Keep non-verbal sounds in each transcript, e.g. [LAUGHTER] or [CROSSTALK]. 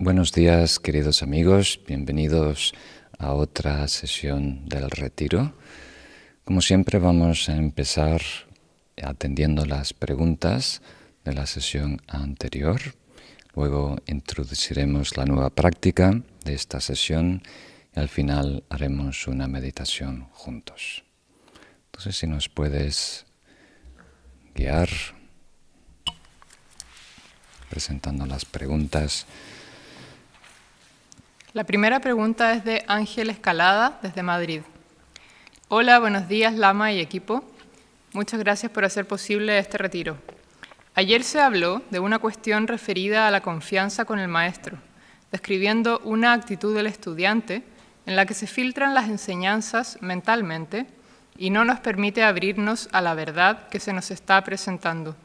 Buenos días, queridos amigos. Bienvenidos a otra sesión del retiro. Como siempre, vamos a empezar atendiendo las preguntas de la sesión anterior. Luego introduciremos la nueva práctica de esta sesión y al final haremos una meditación juntos. Entonces, si nos puedes guiar presentando las preguntas. La primera pregunta es de Ángel Escalada, desde Madrid. Hola, buenos días, Lama y equipo. Muchas gracias por hacer posible este retiro. Ayer se habló de una cuestión referida a la confianza con el maestro, describiendo una actitud del estudiante en la que se filtran las enseñanzas mentalmente y no nos permite abrirnos a la verdad que se nos está presentando.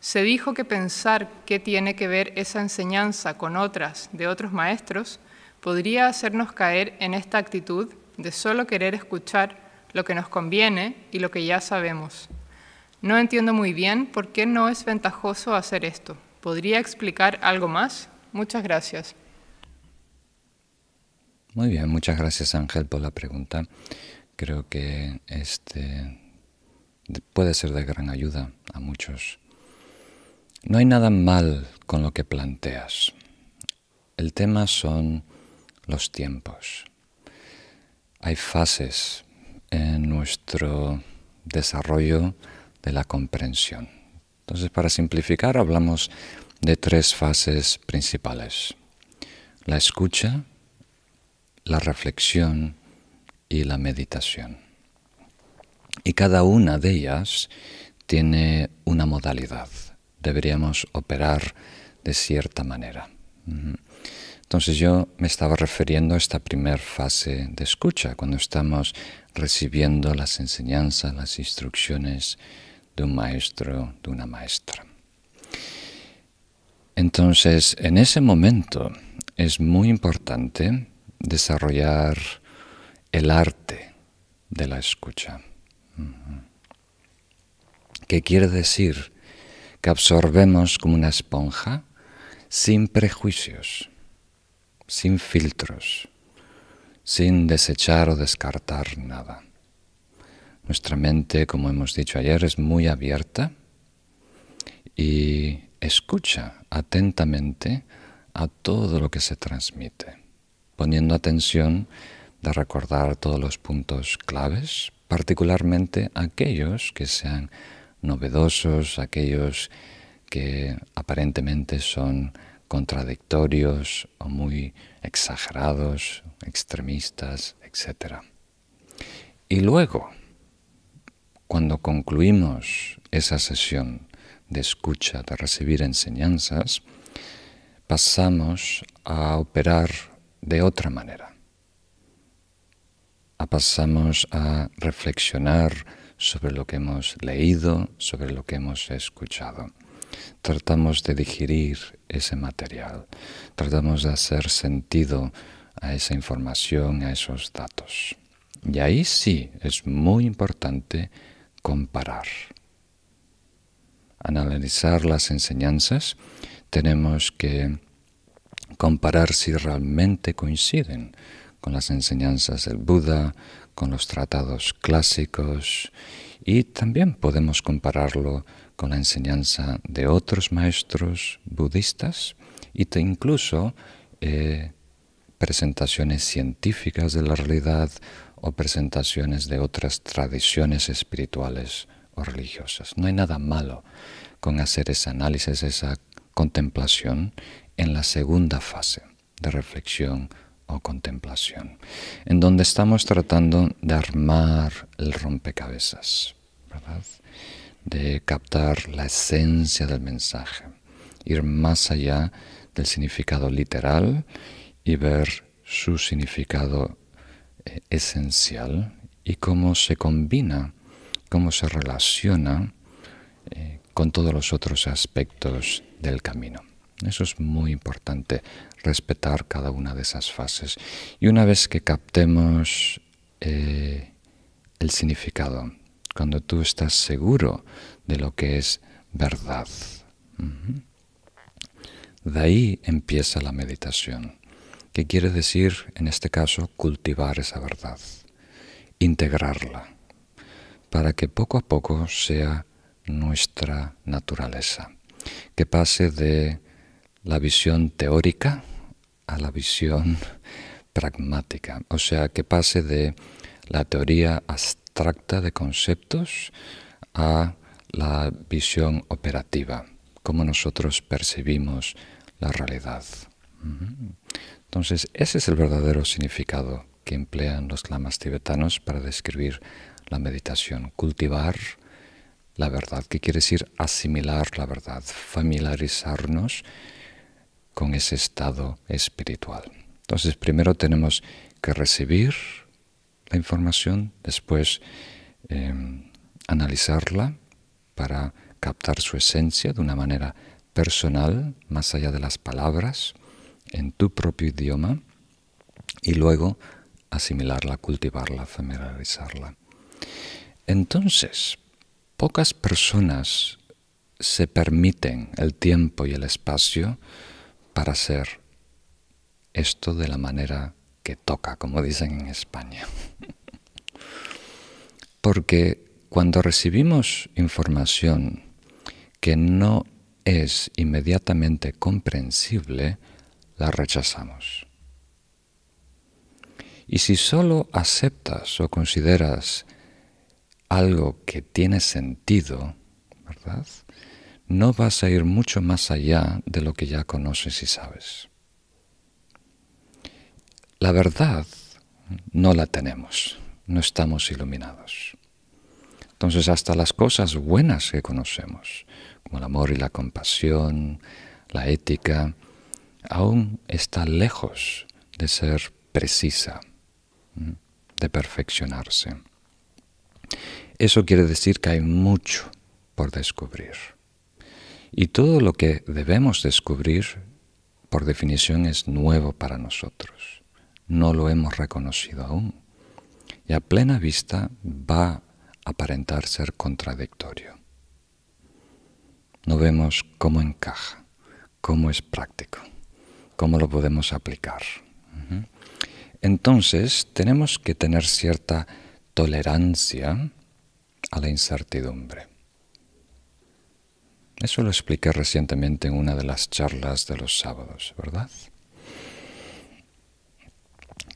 Se dijo que pensar qué tiene que ver esa enseñanza con otras de otros maestros podría hacernos caer en esta actitud de solo querer escuchar lo que nos conviene y lo que ya sabemos. No entiendo muy bien por qué no es ventajoso hacer esto. ¿Podría explicar algo más? Muchas gracias. Muy bien, muchas gracias Ángel por la pregunta. Creo que este puede ser de gran ayuda a muchos. No hay nada mal con lo que planteas. El tema son los tiempos. Hay fases en nuestro desarrollo de la comprensión. Entonces, para simplificar, hablamos de tres fases principales. La escucha, la reflexión y la meditación. Y cada una de ellas tiene una modalidad deberíamos operar de cierta manera. Entonces yo me estaba refiriendo a esta primera fase de escucha, cuando estamos recibiendo las enseñanzas, las instrucciones de un maestro, de una maestra. Entonces, en ese momento es muy importante desarrollar el arte de la escucha. ¿Qué quiere decir? que absorbemos como una esponja sin prejuicios, sin filtros, sin desechar o descartar nada. Nuestra mente, como hemos dicho ayer, es muy abierta y escucha atentamente a todo lo que se transmite, poniendo atención de recordar todos los puntos claves, particularmente aquellos que sean novedosos, aquellos que aparentemente son contradictorios o muy exagerados, extremistas, etc. Y luego, cuando concluimos esa sesión de escucha, de recibir enseñanzas, pasamos a operar de otra manera. Pasamos a reflexionar sobre lo que hemos leído, sobre lo que hemos escuchado. Tratamos de digerir ese material, tratamos de hacer sentido a esa información, a esos datos. Y ahí sí es muy importante comparar. Analizar las enseñanzas, tenemos que comparar si realmente coinciden con las enseñanzas del Buda, con los tratados clásicos y también podemos compararlo con la enseñanza de otros maestros budistas y incluso eh, presentaciones científicas de la realidad o presentaciones de otras tradiciones espirituales o religiosas. No hay nada malo con hacer ese análisis, esa contemplación en la segunda fase de reflexión o contemplación, en donde estamos tratando de armar el rompecabezas, de captar la esencia del mensaje, ir más allá del significado literal y ver su significado eh, esencial y cómo se combina, cómo se relaciona eh, con todos los otros aspectos del camino. Eso es muy importante, respetar cada una de esas fases. Y una vez que captemos eh, el significado, cuando tú estás seguro de lo que es verdad, De ahí empieza la meditación, que quiere decir, en este caso, cultivar esa verdad, integrarla, para que poco a poco sea nuestra naturaleza, que pase de la visión teórica a la visión [LAUGHS] pragmática, o sea, que pase de la teoría abstracta de conceptos a la visión operativa, cómo nosotros percibimos la realidad. Entonces, ese es el verdadero significado que emplean los lamas tibetanos para describir la meditación, cultivar la verdad, que quiere decir asimilar la verdad, familiarizarnos con ese estado espiritual. Entonces, primero tenemos que recibir la información, después em, analizarla para captar su esencia de una manera personal, más allá de las palabras, en tu propio idioma, y luego asimilarla, cultivarla, familiarizarla. Entonces, pocas personas se permiten el tiempo y el espacio para hacer esto de la manera que toca, como dicen en España. [LAUGHS] Porque cuando recibimos información que no es inmediatamente comprensible, la rechazamos. Y si solo aceptas o consideras algo que tiene sentido, ¿verdad? No vas a ir mucho más allá de lo que ya conoces y sabes. La verdad no la tenemos, no estamos iluminados. Entonces hasta las cosas buenas que conocemos, como el amor y la compasión, la ética, aún está lejos de ser precisa, de perfeccionarse. Eso quiere decir que hay mucho por descubrir. Y todo lo que debemos descubrir, por definición, es nuevo para nosotros. No lo hemos reconocido aún. Y a plena vista va a aparentar ser contradictorio no vemos cómo encaja, cómo es práctico, cómo lo podemos aplicar. Entonces, tenemos que tener cierta tolerancia a la incertidumbre. Eso lo expliqué recientemente en una de las charlas de los sábados, ¿verdad?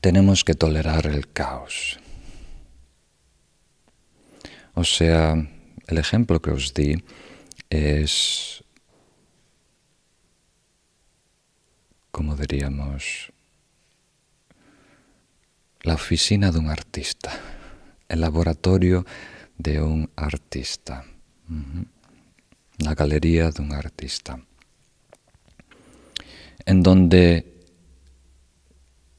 Tenemos que tolerar el caos. O sea, el ejemplo que os di es, como diríamos, la oficina de un artista, el laboratorio de un artista, la galería de un artista, en donde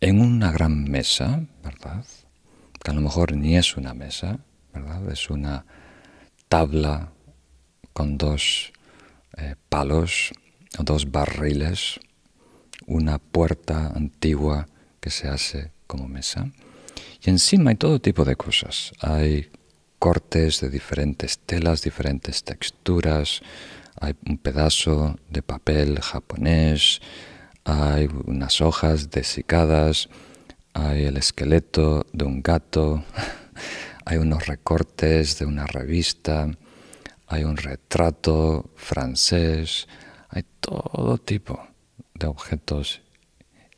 en una gran mesa, ¿verdad? Que a lo mejor ni es una mesa, ¿verdad? Es una tabla con dos eh, palos o dos barriles, una puerta antigua que se hace como mesa. Y encima hay todo tipo de cosas. Hay cortes de diferentes telas, diferentes texturas, hay un pedazo de papel japonés, hay unas hojas desicadas, hay el esqueleto de un gato, [LAUGHS] hay unos recortes de una revista, hay un retrato francés, hay todo tipo de objetos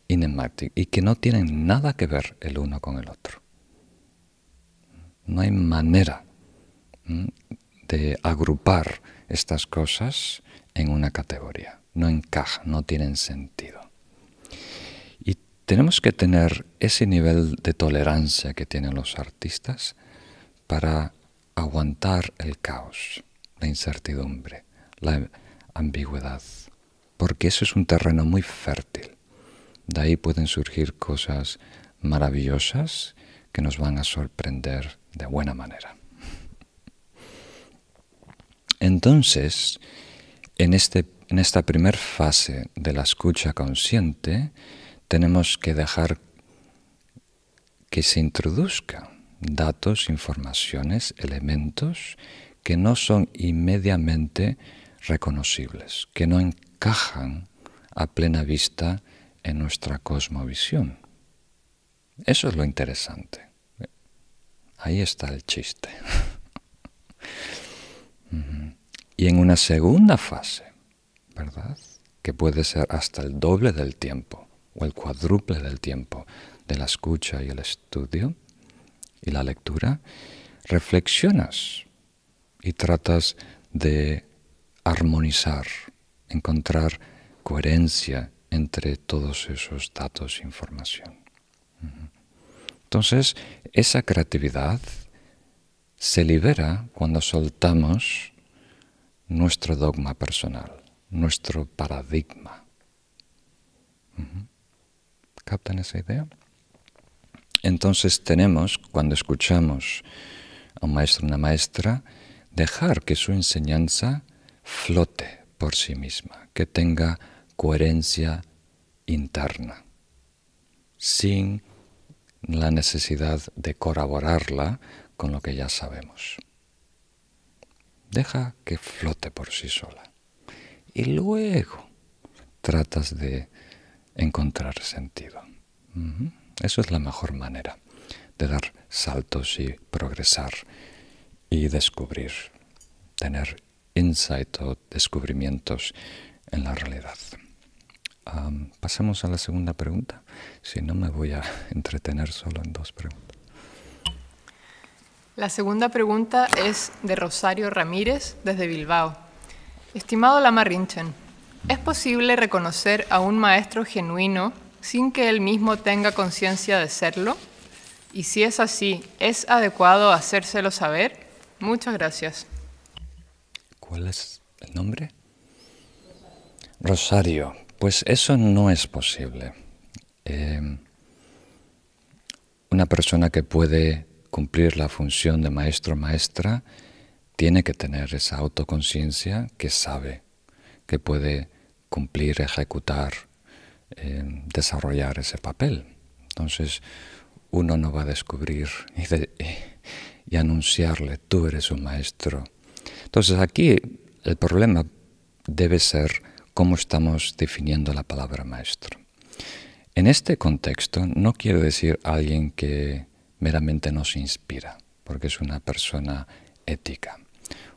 inemáticos y que no tienen nada que ver el uno con el otro. No hay manera de agrupar estas cosas en una categoría. No encajan, no tienen sentido. Y tenemos que tener ese nivel de tolerancia que tienen los artistas para aguantar el caos la incertidumbre, la ambigüedad, porque eso es un terreno muy fértil. De ahí pueden surgir cosas maravillosas que nos van a sorprender de buena manera. [LAUGHS] Entonces, en, este, en esta primera fase de la escucha consciente, tenemos que dejar que se introduzcan datos, informaciones, elementos que no son inmediatamente reconocibles, que no encajan a plena vista en nuestra cosmovisión. Eso es lo interesante. Ahí está el chiste. [LAUGHS] y en una segunda fase, ¿verdad? Que puede ser hasta el doble del tiempo o el cuádruple del tiempo de la escucha y el estudio y la lectura, reflexionas y tratas de armonizar, encontrar coherencia entre todos esos datos e información. Entonces, esa creatividad se libera cuando soltamos nuestro dogma personal, nuestro paradigma. ¿Captan esa idea? Entonces tenemos, cuando escuchamos a un maestro o una maestra, dejar que su enseñanza flote por sí misma, que tenga coherencia interna, sin la necesidad de corroborarla con lo que ya sabemos. Deja que flote por sí sola. Y luego tratas de encontrar sentido. Eso es la mejor manera de dar saltos y progresar y descubrir, tener insight o descubrimientos en la realidad. pasemos a la segunda pregunta. Si no, me voy a [LAUGHS] entretener solo en dos preguntas. La segunda pregunta es de Rosario Ramírez, desde Bilbao. Estimado Lama Rinchen, ¿es posible reconocer a un maestro genuino sin que él mismo tenga conciencia de serlo? Y si es así, ¿es adecuado hacérselo saber? Muchas gracias. ¿Cuál es el nombre? Rosario. Pues eso no es posible. Eh, una persona que puede cumplir la función de maestro maestra tiene que tener esa autoconciencia que sabe que puede cumplir, ejecutar, eh, desarrollar ese papel. Entonces, uno no va a descubrir y, anunciarle, tú eres un maestro. Entonces aquí el problema debe ser cómo estamos definiendo la palabra maestro. En este contexto no quiero decir alguien que meramente nos inspira, porque es una persona ética,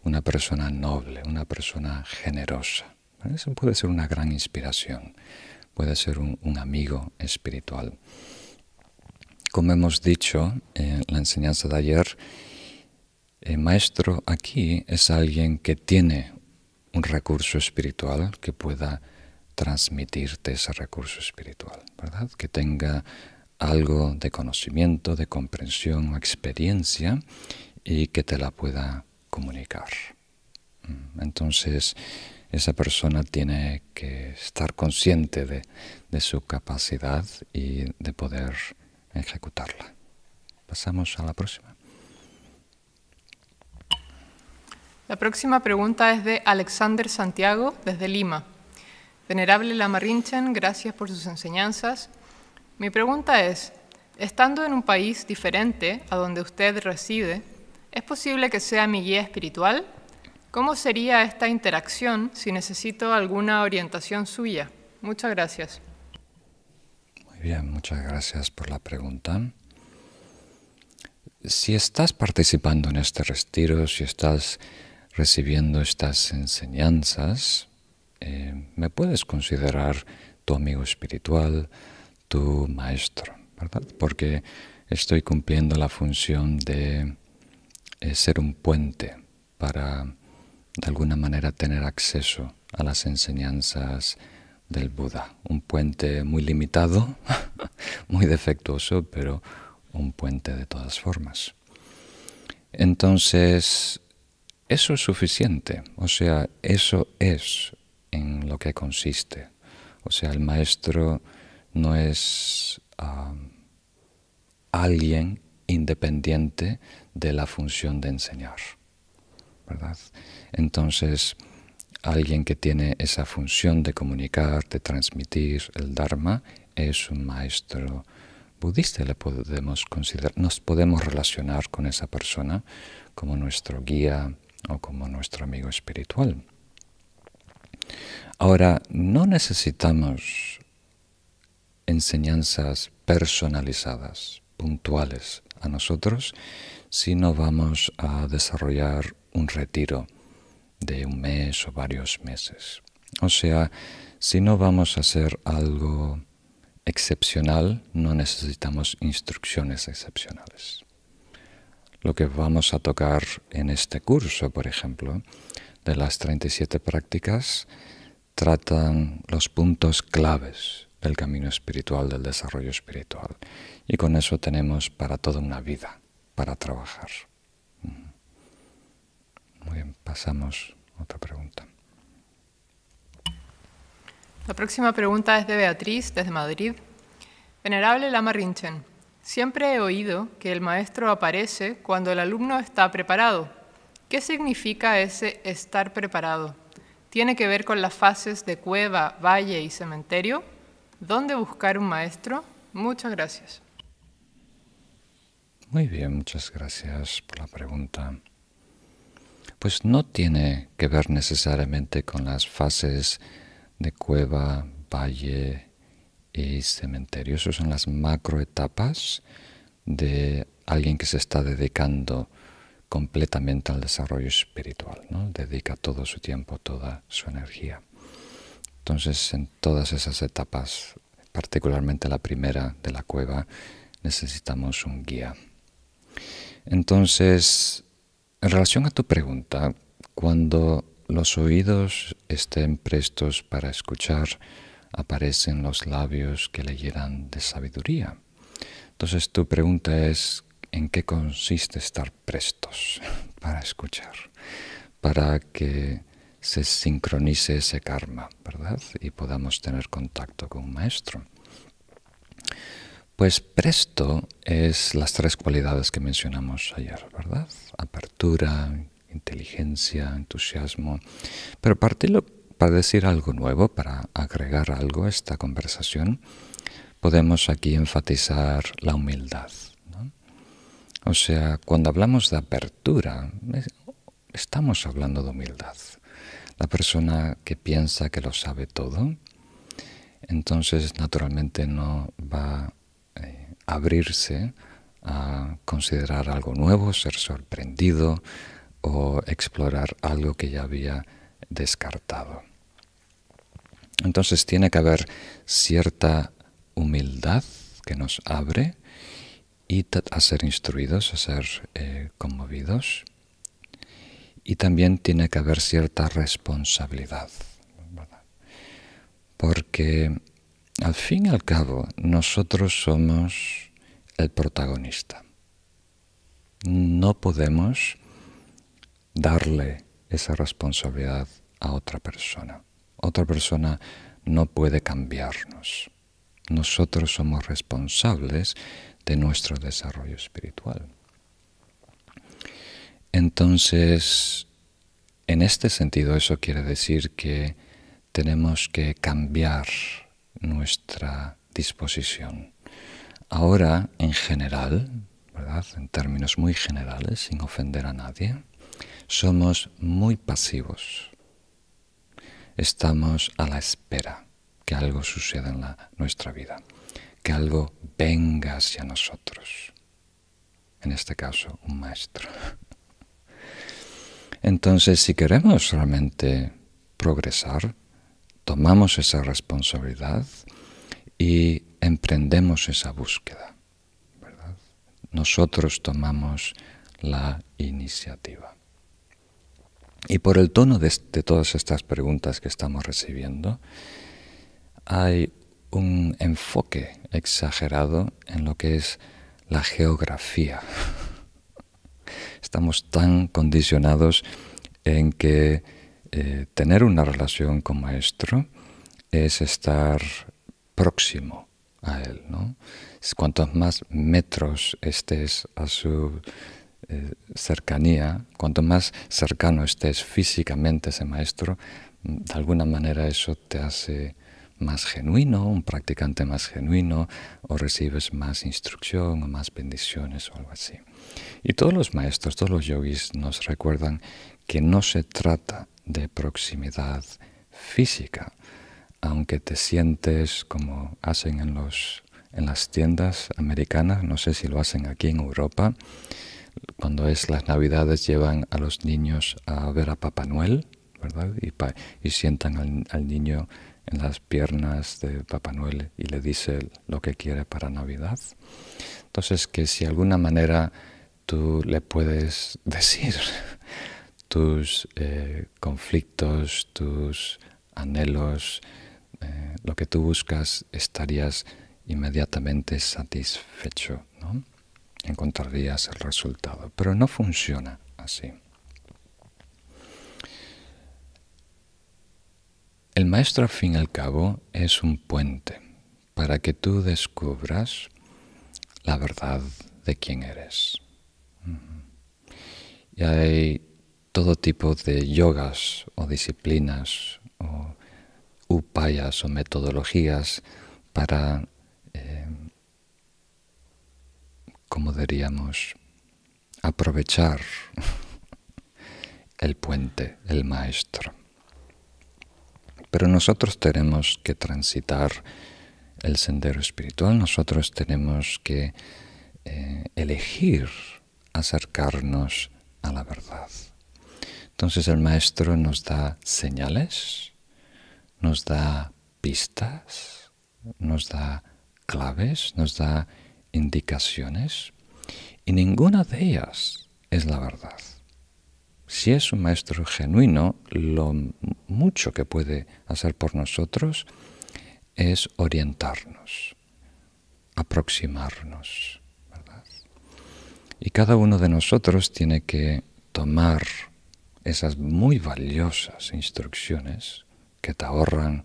una persona noble, una persona generosa. Eso puede ser una gran inspiración, puede ser un, amigo espiritual. Como hemos dicho en la enseñanza de ayer, el maestro aquí es alguien que tiene un recurso espiritual que pueda transmitirte ese recurso espiritual, ¿verdad? Que tenga algo de conocimiento, de comprensión o experiencia y que te la pueda comunicar. Mm, entonces, esa persona tiene que estar consciente de, su capacidad y de poder ejecutarla. Pasamos a la próxima. La próxima pregunta es de Alexander Santiago, desde Lima. Venerable Lama Rinchen, gracias por sus enseñanzas. Mi pregunta es, estando en un país diferente a donde usted reside, ¿es posible que sea mi guía espiritual? ¿Cómo sería esta interacción si necesito alguna orientación suya? Muchas gracias. Muy bien, muchas gracias por la pregunta. Si estás participando en este retiro, si estás recibiendo estas enseñanzas, eh, me puedes considerar tu amigo espiritual, tu maestro, ¿verdad? Porque estoy cumpliendo la función de eh, ser un puente para, de alguna manera, tener acceso a las enseñanzas del Buda. Un puente muy limitado, [LAUGHS] muy defectuoso, pero un puente de todas formas. Entonces, eso es suficiente, o sea, eso es en lo que consiste. O sea, el maestro no es alguien independiente de la función de enseñar, ¿verdad? Entonces, alguien que tiene esa función de comunicar, de transmitir el Dharma, es un maestro budista. Le podemos considerar, nos podemos relacionar con esa persona como nuestro guía, o como nuestro amigo espiritual. Ahora, no necesitamos enseñanzas personalizadas, puntuales a nosotros, si no vamos a desarrollar un retiro de un mes o varios meses. O sea, si no vamos a hacer algo excepcional, no necesitamos instrucciones excepcionales. Lo que vamos a tocar en este curso, por ejemplo, de las 37 prácticas, tratan los puntos claves del camino espiritual, del desarrollo espiritual. Y con eso tenemos para toda una vida, para trabajar. Muy bien, pasamos a otra pregunta. La próxima pregunta es de Beatriz, desde Madrid. Venerable Lama Rinchen, siempre he oído que el maestro aparece cuando el alumno está preparado. ¿Qué significa ese estar preparado? ¿Tiene que ver con las fases de cueva, valle y cementerio? ¿Dónde buscar un maestro? Muchas gracias. Muy bien, muchas gracias por la pregunta. Pues no tiene que ver necesariamente con las fases de cueva, valle y cementerio. Esas son las macroetapas de alguien que se está dedicando completamente al desarrollo espiritual, ¿no? dedica todo su tiempo, toda su energía. Entonces, en todas esas etapas, particularmente la primera de la cueva, necesitamos un guía. Entonces, en relación a tu pregunta, cuando los oídos estén prestos para escuchar, aparecen los labios que le llenan de sabiduría. Entonces tu pregunta es, ¿en qué consiste estar prestos [LAUGHS] para escuchar? Para que se sincronice ese karma, ¿verdad? Y podamos tener contacto con un maestro. Pues presto es las tres cualidades que mencionamos ayer, ¿verdad? Apertura, inteligencia, entusiasmo. Pero para decir algo nuevo, para agregar algo a esta conversación, podemos aquí enfatizar la humildad. O sea, cuando hablamos de apertura, estamos hablando de humildad. La persona que piensa que lo sabe todo, entonces naturalmente no va abrirse a considerar algo nuevo, ser sorprendido, o explorar algo que ya había descartado. Entonces tiene que haber cierta humildad que nos abre y a ser instruidos, a ser eh, conmovidos. Y también tiene que haber cierta responsabilidad. Porque al fin y al cabo nosotros somos el protagonista. No podemos darle esa responsabilidad a otra persona. Otra persona no puede cambiarnos. Nosotros somos responsables de nuestro desarrollo espiritual. Entonces, en este sentido, eso quiere decir que tenemos que cambiar nuestra disposición. Ahora, en general, ¿verdad? en términos muy generales, sin ofender a nadie, somos muy pasivos. Estamos a la espera que algo suceda en nuestra vida, que algo venga hacia nosotros. En este caso, un maestro. [LAUGHS] Entonces, si queremos realmente progresar, tomamos esa responsabilidad y emprendemos esa búsqueda. Nosotros tomamos la iniciativa. Y por el tono de, todas estas preguntas que estamos recibiendo, hay un enfoque exagerado en lo que es la geografía. [LAUGHS] Estamos tan condicionados en que eh, tener una relación con maestro es estar próximo a él. ¿no? Cuantos más metros estés a su eh, cercanía, cuanto más cercano estés físicamente a ese maestro, de alguna manera eso te hace más genuino, un practicante más genuino, o recibes más instrucción o más bendiciones o algo así. Y todos los maestros, todos los yogis nos recuerdan que no se trata de proximidad física, aunque te sientes como hacen en, los, en las tiendas americanas, no sé si lo hacen aquí en Europa, cuando es las navidades llevan a los niños a ver a Papá Noel, ¿verdad? Y, sientan al, al, niño en las piernas de Papá Noel y le dice lo que quiere para Navidad. Entonces, que si de alguna manera tú le puedes [LAUGHS] decir tus eh, conflictos, tus anhelos, eh, lo que tú buscas, estarías inmediatamente satisfecho, ¿no? encontrarías el resultado. Pero no funciona así. El maestro, al fin y al cabo, es un puente para que tú descubras la verdad de quién eres. Y hay todo tipo de yogas o disciplinas o upayas o metodologías para, eh, como diríamos, aprovechar el puente, el maestro. Pero nosotros tenemos que transitar el sendero espiritual, nosotros tenemos que eh, elegir acercarnos a la verdad. Entonces el maestro nos da señales, nos da pistas, nos da claves, nos da indicaciones y ninguna de ellas es la verdad. Si es un maestro genuino, lo mucho que puede hacer por nosotros es orientarnos, aproximarnos. Y cada uno de nosotros tiene que tomar esas muy valiosas instrucciones que te ahorran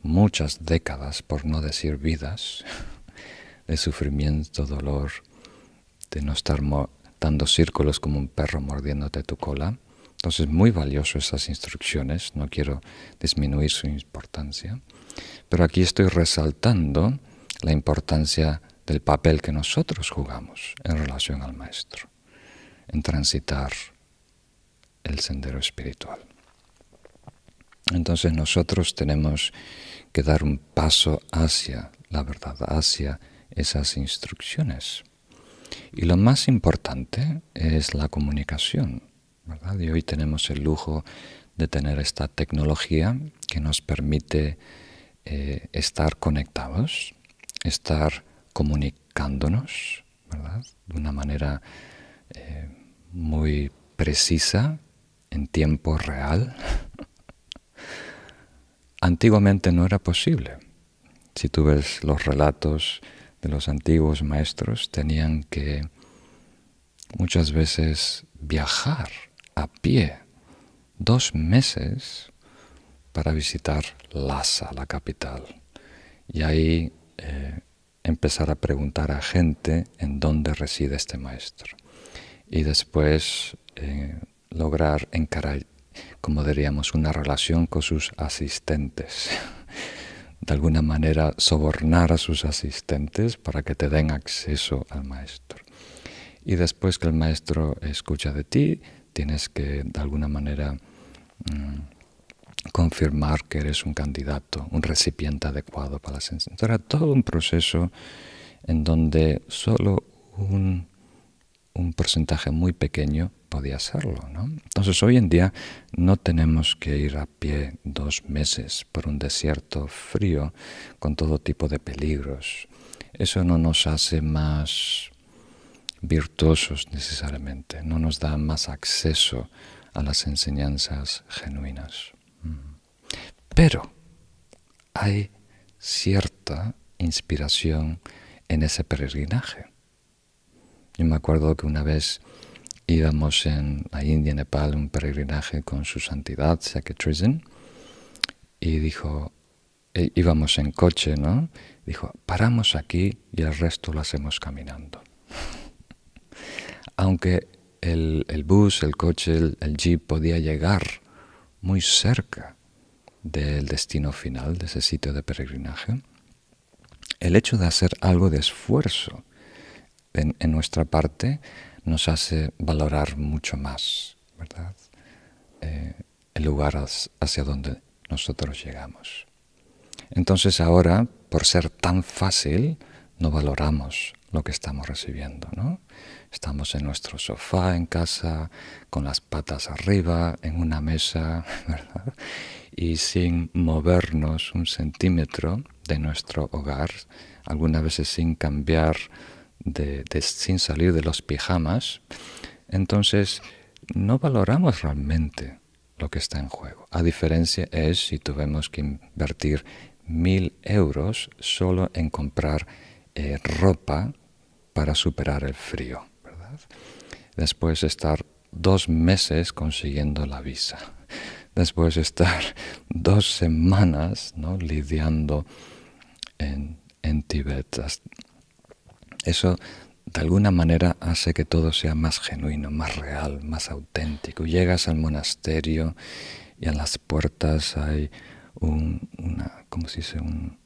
muchas décadas, por no decir vidas, [LAUGHS] de sufrimiento, dolor, de no estar dando círculos como un perro mordiéndote tu cola. Entonces, muy valioso esas instrucciones, no quiero disminuir su importancia, pero aquí estoy resaltando la importancia del papel que nosotros jugamos en relación al Maestro, en transitar el sendero espiritual. Entonces nosotros tenemos que dar un paso hacia la verdad, hacia esas instrucciones. Y lo más importante es la comunicación. ¿verdad? Y hoy tenemos el lujo de tener esta tecnología que nos permite eh, estar conectados, estar comunicándonos, ¿verdad? De una manera eh, muy precisa, en tiempo real. Antiguamente no era posible. Si tú ves los relatos de los antiguos maestros, tenían que muchas veces viajar a pie dos meses para visitar Lhasa, la capital. Y ahí eh, empezar a preguntar a gente en dónde reside este maestro. Y después eh, lograr encarar, como diríamos, una relación con sus asistentes. [LAUGHS] De alguna manera sobornar a sus asistentes para que te den acceso al maestro. Y después que el maestro escucha de ti, tienes que de alguna manera mm, confirmar que eres un candidato, un recipiente adecuado para la enseñanza. Era todo un proceso en donde solo un, un porcentaje muy pequeño podía hacerlo. ¿no? Entonces hoy en día no tenemos que ir a pie dos meses por un desierto frío con todo tipo de peligros. Eso no nos hace más virtuosos necesariamente, no nos da más acceso a las enseñanzas genuinas. Pero hay cierta inspiración en ese peregrinaje. Yo me acuerdo que una vez íbamos en la India, Nepal, un peregrinaje con su santidad, Secretarizen, y dijo, e íbamos en coche, ¿no? Dijo, paramos aquí y el resto lo hacemos caminando. [LAUGHS] Aunque el, el, bus, el coche, el jeep podía llegar muy cerca del destino final, de ese sitio de peregrinaje, el hecho de hacer algo de esfuerzo en, nuestra parte nos hace valorar mucho más, ¿verdad? Eh, el lugar hacia donde nosotros llegamos. Entonces ahora, por ser tan fácil, no valoramos lo que estamos recibiendo, ¿no? Estamos en nuestro sofá en casa, con las patas arriba, en una mesa. [LAUGHS] Y sin movernos un centímetro de nuestro hogar, algunas veces sin cambiar, de, sin salir de los pijamas, entonces no valoramos realmente lo que está en juego. A diferencia es si tuvimos que invertir mil euros solo en comprar eh, ropa para superar el frío, ¿verdad? Después estar dos meses consiguiendo la visa. Después estar [LAUGHS] dos semanas ¿no? lidiando en, en Tibet. Eso de alguna manera hace que todo sea más genuino, más real, más auténtico. Llegas al monasterio y en las puertas hay un, ¿cómo se dice? Un,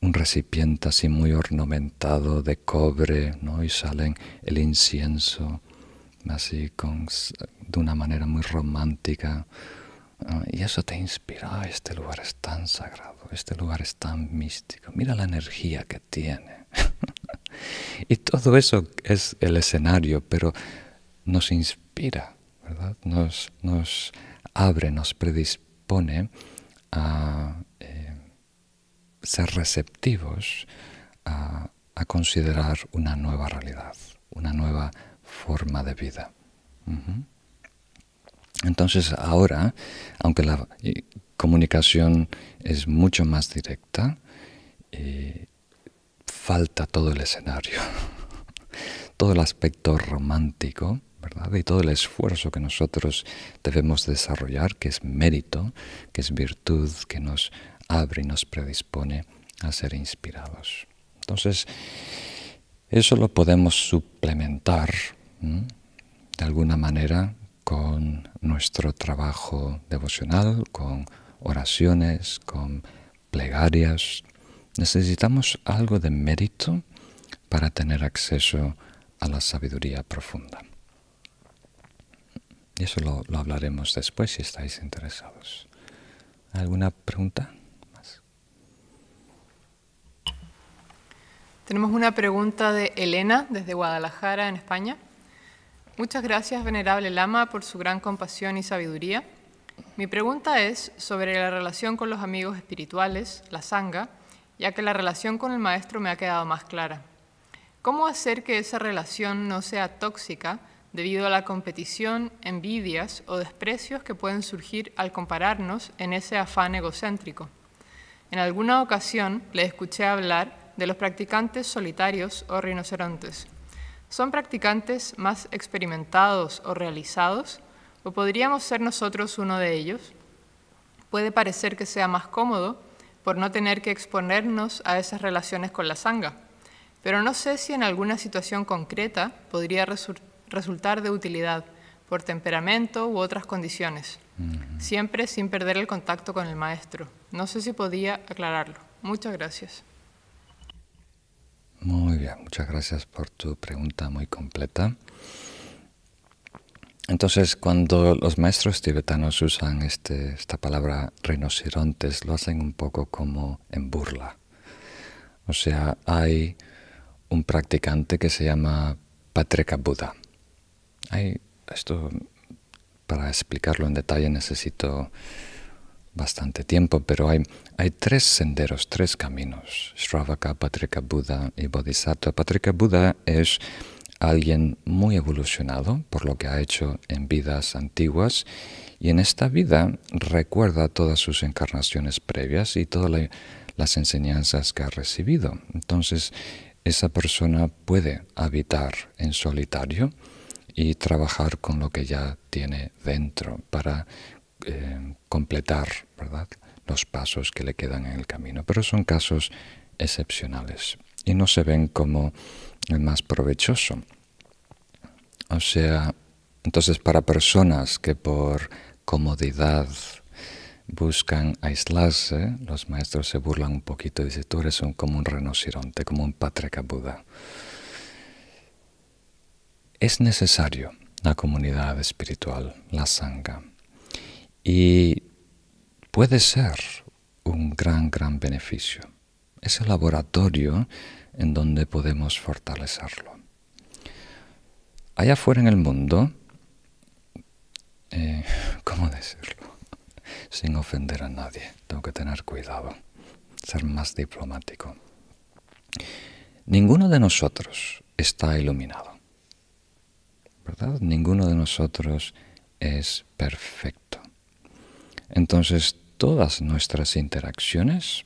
recipiente así muy ornamentado de cobre, ¿no? Y salen el incienso, así con, de una manera muy romántica. Y eso te inspira, este lugar es tan sagrado, este lugar es tan místico, mira la energía que tiene. [LAUGHS] y todo eso es el escenario, pero nos inspira, ¿verdad? Nos, nos abre, nos predispone a eh, ser receptivos a, considerar una nueva realidad, una nueva forma de vida. Entonces ahora, aunque la eh, comunicación es mucho más directa, eh, falta todo el escenario, [LAUGHS] todo el aspecto romántico, ¿verdad? Y todo el esfuerzo que nosotros debemos desarrollar, que es mérito, que es virtud, que nos abre y nos predispone a ser inspirados. Entonces, eso lo podemos suplementar de alguna manera con nuestro trabajo devocional, con oraciones, con plegarias, Necesitamos algo de mérito para tener acceso a la sabiduría profunda. Y eso lo, hablaremos después si estáis interesados. ¿Alguna pregunta más? Tenemos una pregunta de Elena desde Guadalajara, en España. Muchas gracias, Venerable Lama, por su gran compasión y sabiduría. Mi pregunta es sobre la relación con los amigos espirituales, la sangha, ya que la relación con el maestro me ha quedado más clara. ¿Cómo hacer que esa relación no sea tóxica debido a la competición, envidias o desprecios que pueden surgir al compararnos en ese afán egocéntrico? En alguna ocasión le escuché hablar de los practicantes solitarios o rinocerontes. ¿Son practicantes más experimentados o realizados? ¿O podríamos ser nosotros uno de ellos? Puede parecer que sea más cómodo por no tener que exponernos a esas relaciones con la sanga. Pero no sé si en alguna situación concreta podría resultar de utilidad por temperamento u otras condiciones, siempre sin perder el contacto con el maestro. No sé si podía aclararlo. Muchas gracias. Muy bien, muchas gracias por tu pregunta muy completa. Entonces, cuando los maestros tibetanos usan este, esta palabra rinocerontes, lo hacen un poco como en burla. O sea, hay un practicante que se llama Patrika Buddha. Hay, esto, para explicarlo en detalle necesito bastante tiempo, pero hay, tres senderos, tres caminos, Shravaka, Patrika Buddha y Bodhisattva. Patrika Buddha es alguien muy evolucionado por lo que ha hecho en vidas antiguas y en esta vida recuerda todas sus encarnaciones previas y todas las enseñanzas que ha recibido. Entonces, esa persona puede habitar en solitario y trabajar con lo que ya tiene dentro para eh, completar los pasos que le quedan en el camino. Pero son casos excepcionales y no se ven como el más provechoso. O sea, entonces para personas que por comodidad buscan aislarse, los maestros se burlan un poquito y dicen, tú eres como un rinoceronte, como un patrika Buda. Es necesario la comunidad espiritual, la sangha. Y puede ser un gran, gran beneficio. Es el laboratorio en donde podemos fortalecerlo. Allá afuera en el mundo, eh, [LAUGHS] ¿cómo decirlo? Sin ofender a nadie, tengo que tener cuidado, ser más diplomático. Ninguno de nosotros está iluminado, ¿verdad? Ninguno de nosotros es perfecto. Entonces, todas nuestras interacciones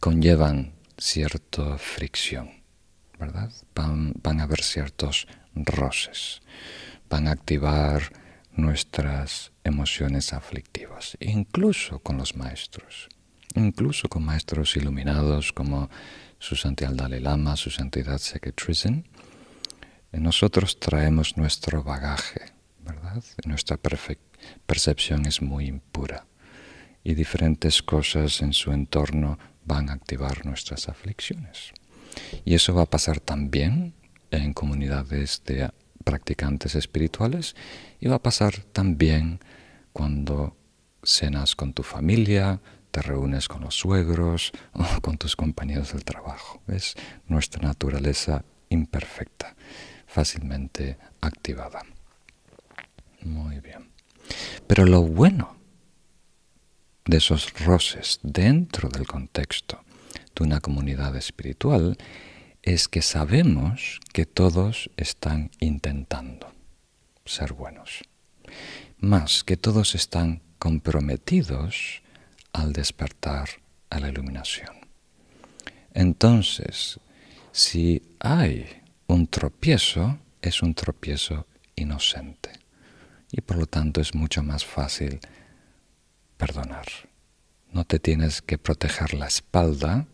conllevan cierta fricción, ¿verdad? Van, a haber ciertos roces, van a activar nuestras emociones aflictivas, incluso con los maestros, incluso con maestros iluminados como su santidad Dalai Lama, su santidad Seketrizin. Nosotros traemos nuestro bagaje, ¿verdad? Nuestra percepción es muy impura y diferentes cosas en su entorno van a activar nuestras aflicciones. Y eso va a pasar también en comunidades de practicantes espirituales y va a pasar también cuando cenas con tu familia, te reúnes con los suegros [LAUGHS] o con tus compañeros del trabajo. Es nuestra naturaleza imperfecta, fácilmente activada. Muy bien. Pero lo bueno de esos roces dentro del contexto de una comunidad espiritual es que sabemos que todos están intentando ser buenos, más que todos están comprometidos al despertar a la iluminación. Entonces, si hay un tropiezo, es un tropiezo inocente y por lo tanto es mucho más fácil perdonar. No te tienes que proteger la espalda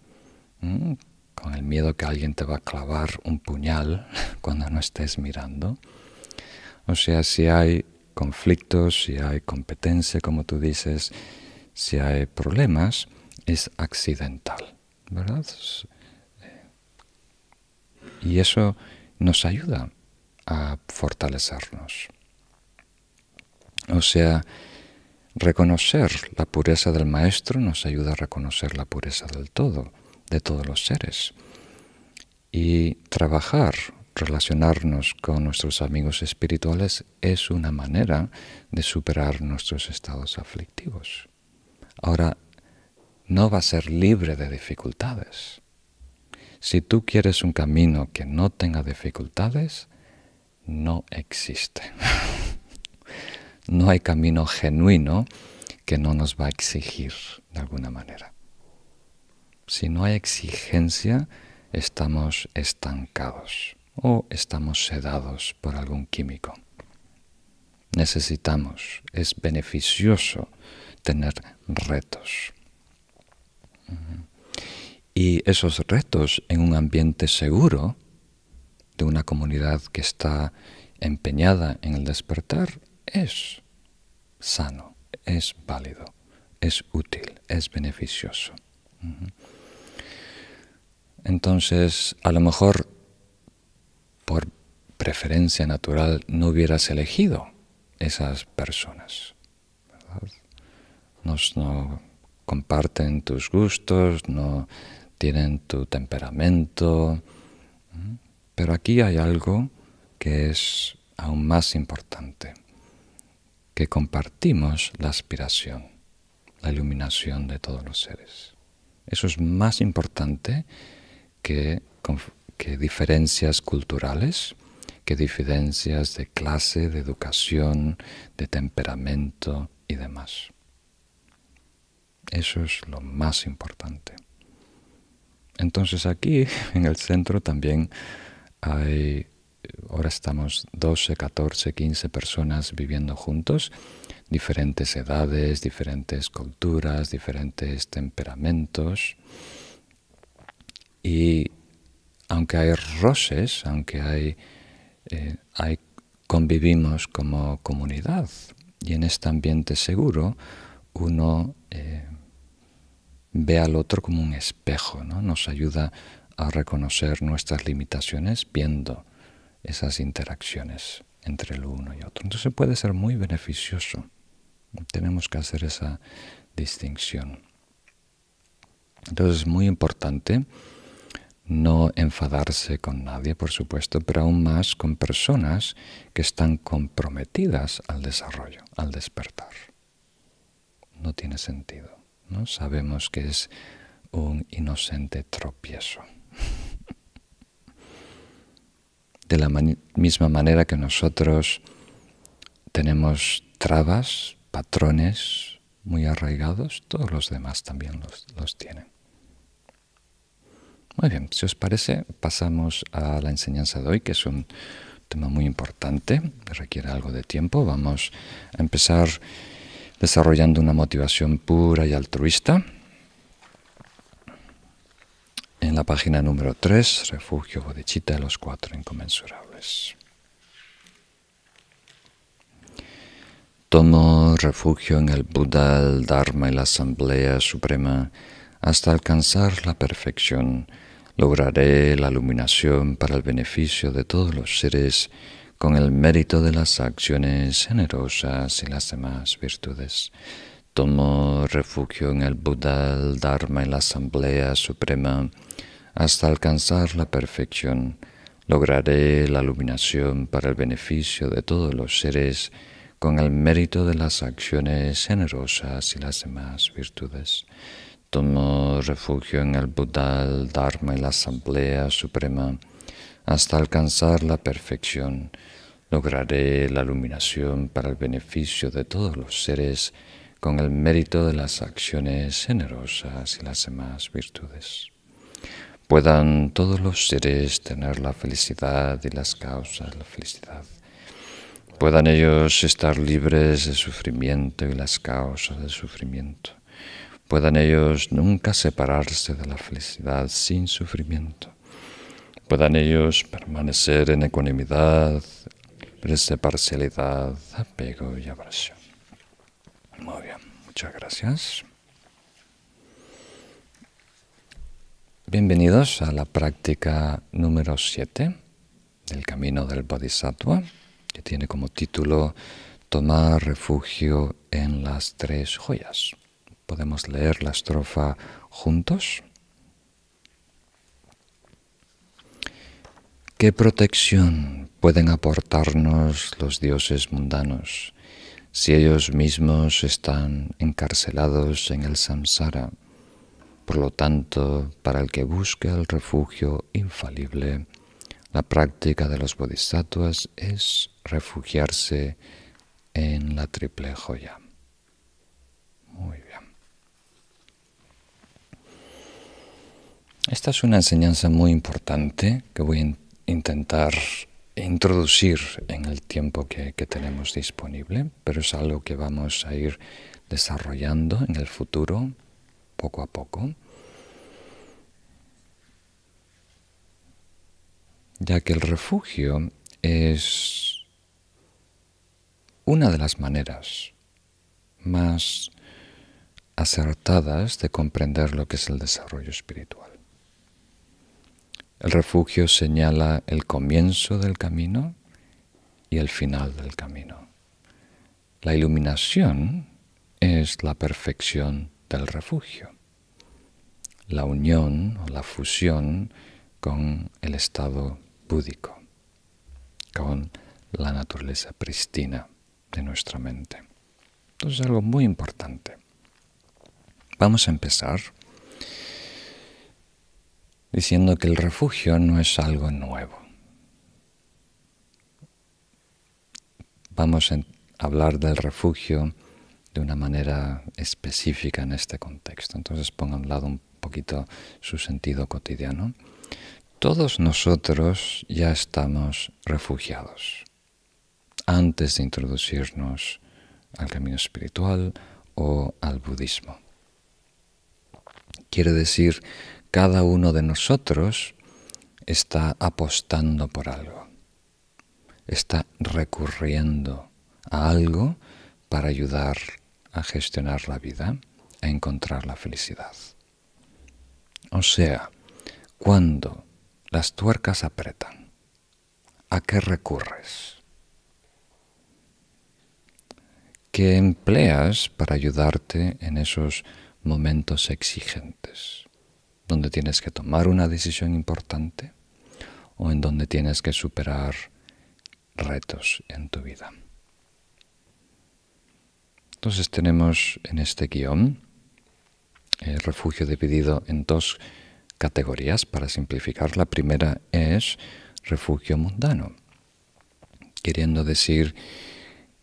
con el miedo que alguien te va a clavar un puñal [LAUGHS] cuando no estés mirando. O sea, si hay conflictos, si hay competencia, como tú dices, si hay problemas, es accidental, ¿verdad? Y eso nos ayuda a fortalecernos. O sea, reconocer la pureza del Maestro nos ayuda a reconocer la pureza del todo de todos los seres. Y trabajar, relacionarnos con nuestros amigos espirituales es una manera de superar nuestros estados aflictivos. Ahora, no va a ser libre de dificultades. Si tú quieres un camino que no tenga dificultades, no existe. [LAUGHS] no hay camino genuino que no nos va a exigir de alguna manera. Si no hay exigencia, estamos estancados o estamos sedados por algún químico. Necesitamos, es beneficioso tener retos. Y esos retos en un ambiente seguro de una comunidad que está empeñada en el despertar es sano, es válido, es útil, es beneficioso. Entonces, a lo mejor por preferencia natural no hubieras elegido esas personas. no comparten tus gustos, no tienen tu temperamento. Pero aquí hay algo que es aún más importante, que compartimos la aspiración, la iluminación de todos los seres. Eso es más importante que, diferencias culturales, que diferencias de clase, de educación, de temperamento y demás. Eso es lo más importante. Entonces aquí [LAUGHS] en el centro también hay, ahora estamos 12, 14, 15 personas viviendo juntos, diferentes edades, diferentes culturas, diferentes temperamentos. Y aunque hay roces, aunque hay, eh, convivimos como comunidad y en este ambiente seguro, uno eh, ve al otro como un espejo, ¿no? nos ayuda a reconocer nuestras limitaciones viendo esas interacciones entre el uno y otro. Entonces puede ser muy beneficioso. Tenemos que hacer esa distinción. Entonces es muy importante no enfadarse con nadie, por supuesto, pero aún más con personas que están comprometidas al desarrollo, al despertar. No tiene sentido. ¿no? Sabemos que es un inocente tropiezo. [LAUGHS] De la misma manera que nosotros tenemos trabas, patrones muy arraigados, todos los demás también los, los tienen. Muy bien, si os parece, pasamos a la enseñanza de hoy, que es un tema muy importante, requiere algo de tiempo. Vamos a empezar desarrollando una motivación pura y altruista. En la página número 3, Refugio Bodhicitta de los Cuatro Inconmensurables. Tomo refugio en el Buda, el Dharma y la Asamblea Suprema hasta alcanzar la perfección lograré la iluminación para el beneficio de todos los seres con el mérito de las acciones generosas y las demás virtudes. Tomo refugio en el Buda, el Dharma y la Asamblea Suprema hasta alcanzar la perfección. Lograré la iluminación para el beneficio de todos los seres con el mérito de las acciones generosas y las demás virtudes. Tomo refugio en el Buda, el Dharma y la Asamblea Suprema hasta alcanzar la perfección. Lograré la iluminación para el beneficio de todos los seres con el mérito de las acciones generosas y las demás virtudes. Puedan todos los seres tener la felicidad y las causas de la felicidad. Puedan ellos estar libres de sufrimiento y las causas del sufrimiento puedan ellos nunca separarse de la felicidad sin sufrimiento, puedan ellos permanecer en ecuanimidad, de parcialidad, apego y aversión. Muy bien, muchas gracias. Bienvenidos a la práctica número 7 del camino del Bodhisattva, que tiene como título Tomar refugio en las tres joyas. Podemos leer la estrofa juntos. ¿Qué protección pueden aportarnos los dioses mundanos si ellos mismos están encarcelados en el samsara? Por lo tanto, para el que busque el refugio infalible, la práctica de los bodhisattvas es refugiarse en la triple joya. Muy bien. Esta es una enseñanza muy importante que voy a intentar introducir en el tiempo que, tenemos disponible, pero es algo que vamos a ir desarrollando en el futuro, poco a poco, ya que el refugio es una de las maneras más acertadas de comprender lo que es el desarrollo espiritual. El refugio señala el comienzo del camino y el final del camino. La iluminación es la perfección del refugio, la unión o la fusión con el estado búdico, con la naturaleza pristina de nuestra mente. Entonces es algo muy importante. Vamos a empezar diciendo que el refugio no es algo nuevo. Vamos a hablar del refugio de una manera específica en este contexto. Entonces pongo a lado un poquito su sentido cotidiano. Todos nosotros ya estamos refugiados antes de introducirnos al camino espiritual o al budismo. Quiere decir cada uno de nosotros está apostando por algo, está recurriendo a algo para ayudar a gestionar la vida, a encontrar la felicidad. O sea, cuando las tuercas apretan, ¿a qué recurres? ¿Qué empleas para ayudarte en esos momentos exigentes? Donde tienes que tomar una decisión importante o en donde tienes que superar retos en tu vida. Entonces tenemos en este guion el refugio dividido en dos categorías para simplificar. La primera es refugio mundano, queriendo decir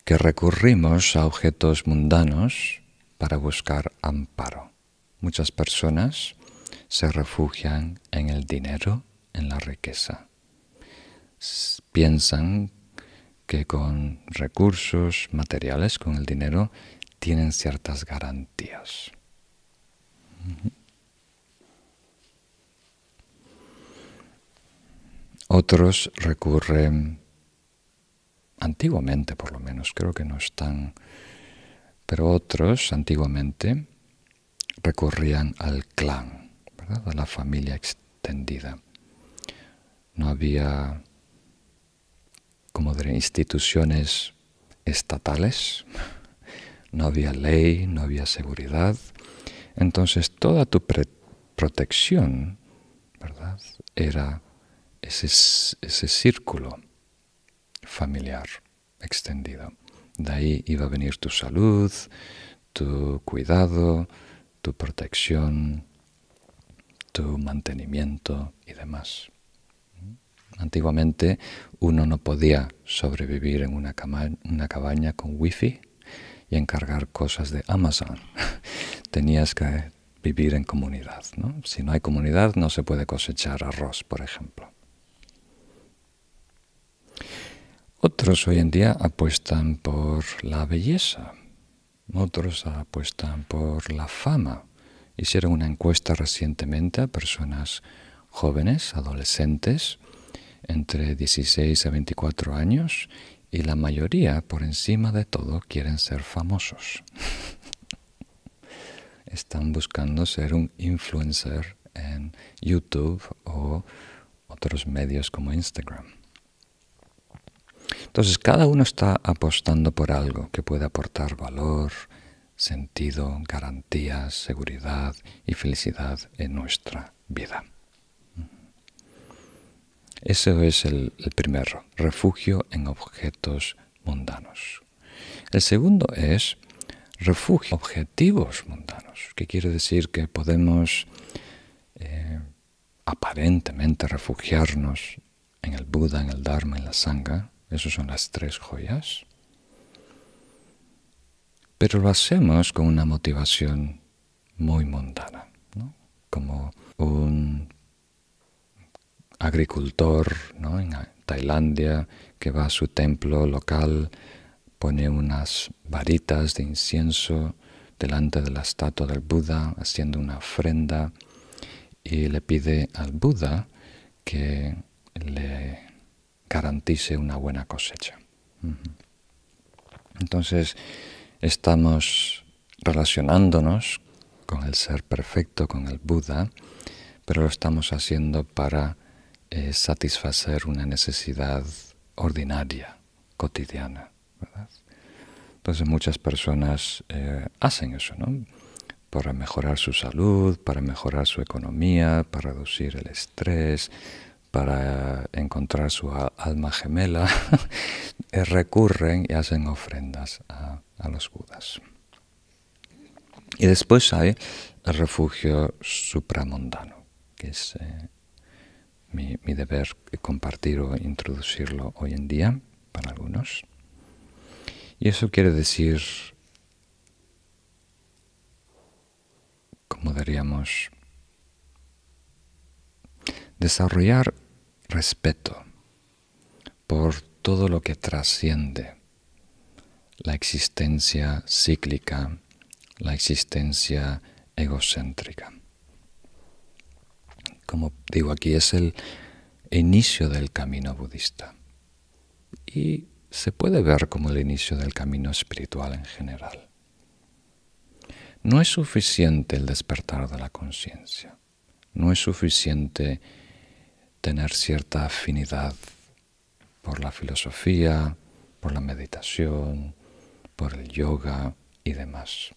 que recurrimos a objetos mundanos para buscar amparo. Muchas personas se refugian en el dinero, en la riqueza. Piensan que con recursos materiales, con el dinero, tienen ciertas garantías. Otros recurren, antiguamente por lo menos, creo que no están, pero otros antiguamente recurrían al clan, a la familia extendida. No había como de instituciones estatales, no había ley, no había seguridad. Entonces toda tu protección, ¿verdad? Era ese, ese círculo familiar extendido. De ahí iba a venir tu salud, tu cuidado, tu protección, tu mantenimiento y demás. Antiguamente uno no podía sobrevivir en una, cabaña con wifi y encargar cosas de Amazon. [LAUGHS] Tenías que vivir en comunidad. ¿no? Si no hay comunidad no se puede cosechar arroz, por ejemplo. Otros hoy en día apuestan por la belleza, otros apuestan por la fama. Hicieron una encuesta recientemente a personas jóvenes, adolescentes, entre 16 a 24 años, y la mayoría, por encima de todo, quieren ser famosos. [LAUGHS] Están buscando ser un influencer en YouTube o otros medios como Instagram. Entonces cada uno está apostando por algo que puede aportar valor, sentido, garantías, seguridad y felicidad en nuestra vida. Ese es el, primero, refugio en objetos mundanos. El segundo es refugio en objetivos mundanos, que quiere decir que podemos eh, aparentemente refugiarnos en el Buda, en el Dharma, en la Sangha, esas son las tres joyas, pero lo hacemos con una motivación muy mundana, como un agricultor en Tailandia que va a su templo local, pone unas varitas de incienso delante de la estatua del Buda haciendo una ofrenda y le pide al Buda que le garantice una buena cosecha. Entonces estamos relacionándonos con el ser perfecto, con el Buda, pero lo estamos haciendo para es satisfacer una necesidad ordinaria, cotidiana. Entonces muchas personas eh, hacen eso, ¿no? Para mejorar su salud, para mejorar su economía, para reducir el estrés, para encontrar su alma gemela, [LAUGHS] eh, recurren y hacen ofrendas a, los budas. Y después hay el refugio supramundano, que es eh, mi, deber compartir o introducirlo hoy en día para algunos. Y eso quiere decir, como diríamos, desarrollar respeto por todo lo que trasciende la existencia cíclica, la existencia egocéntrica como digo aquí, es el inicio del camino budista. Y se puede ver como el inicio del camino espiritual en general. No es suficiente el despertar de la conciencia. No es suficiente tener cierta afinidad por la filosofía, por la meditación, por el yoga y demás.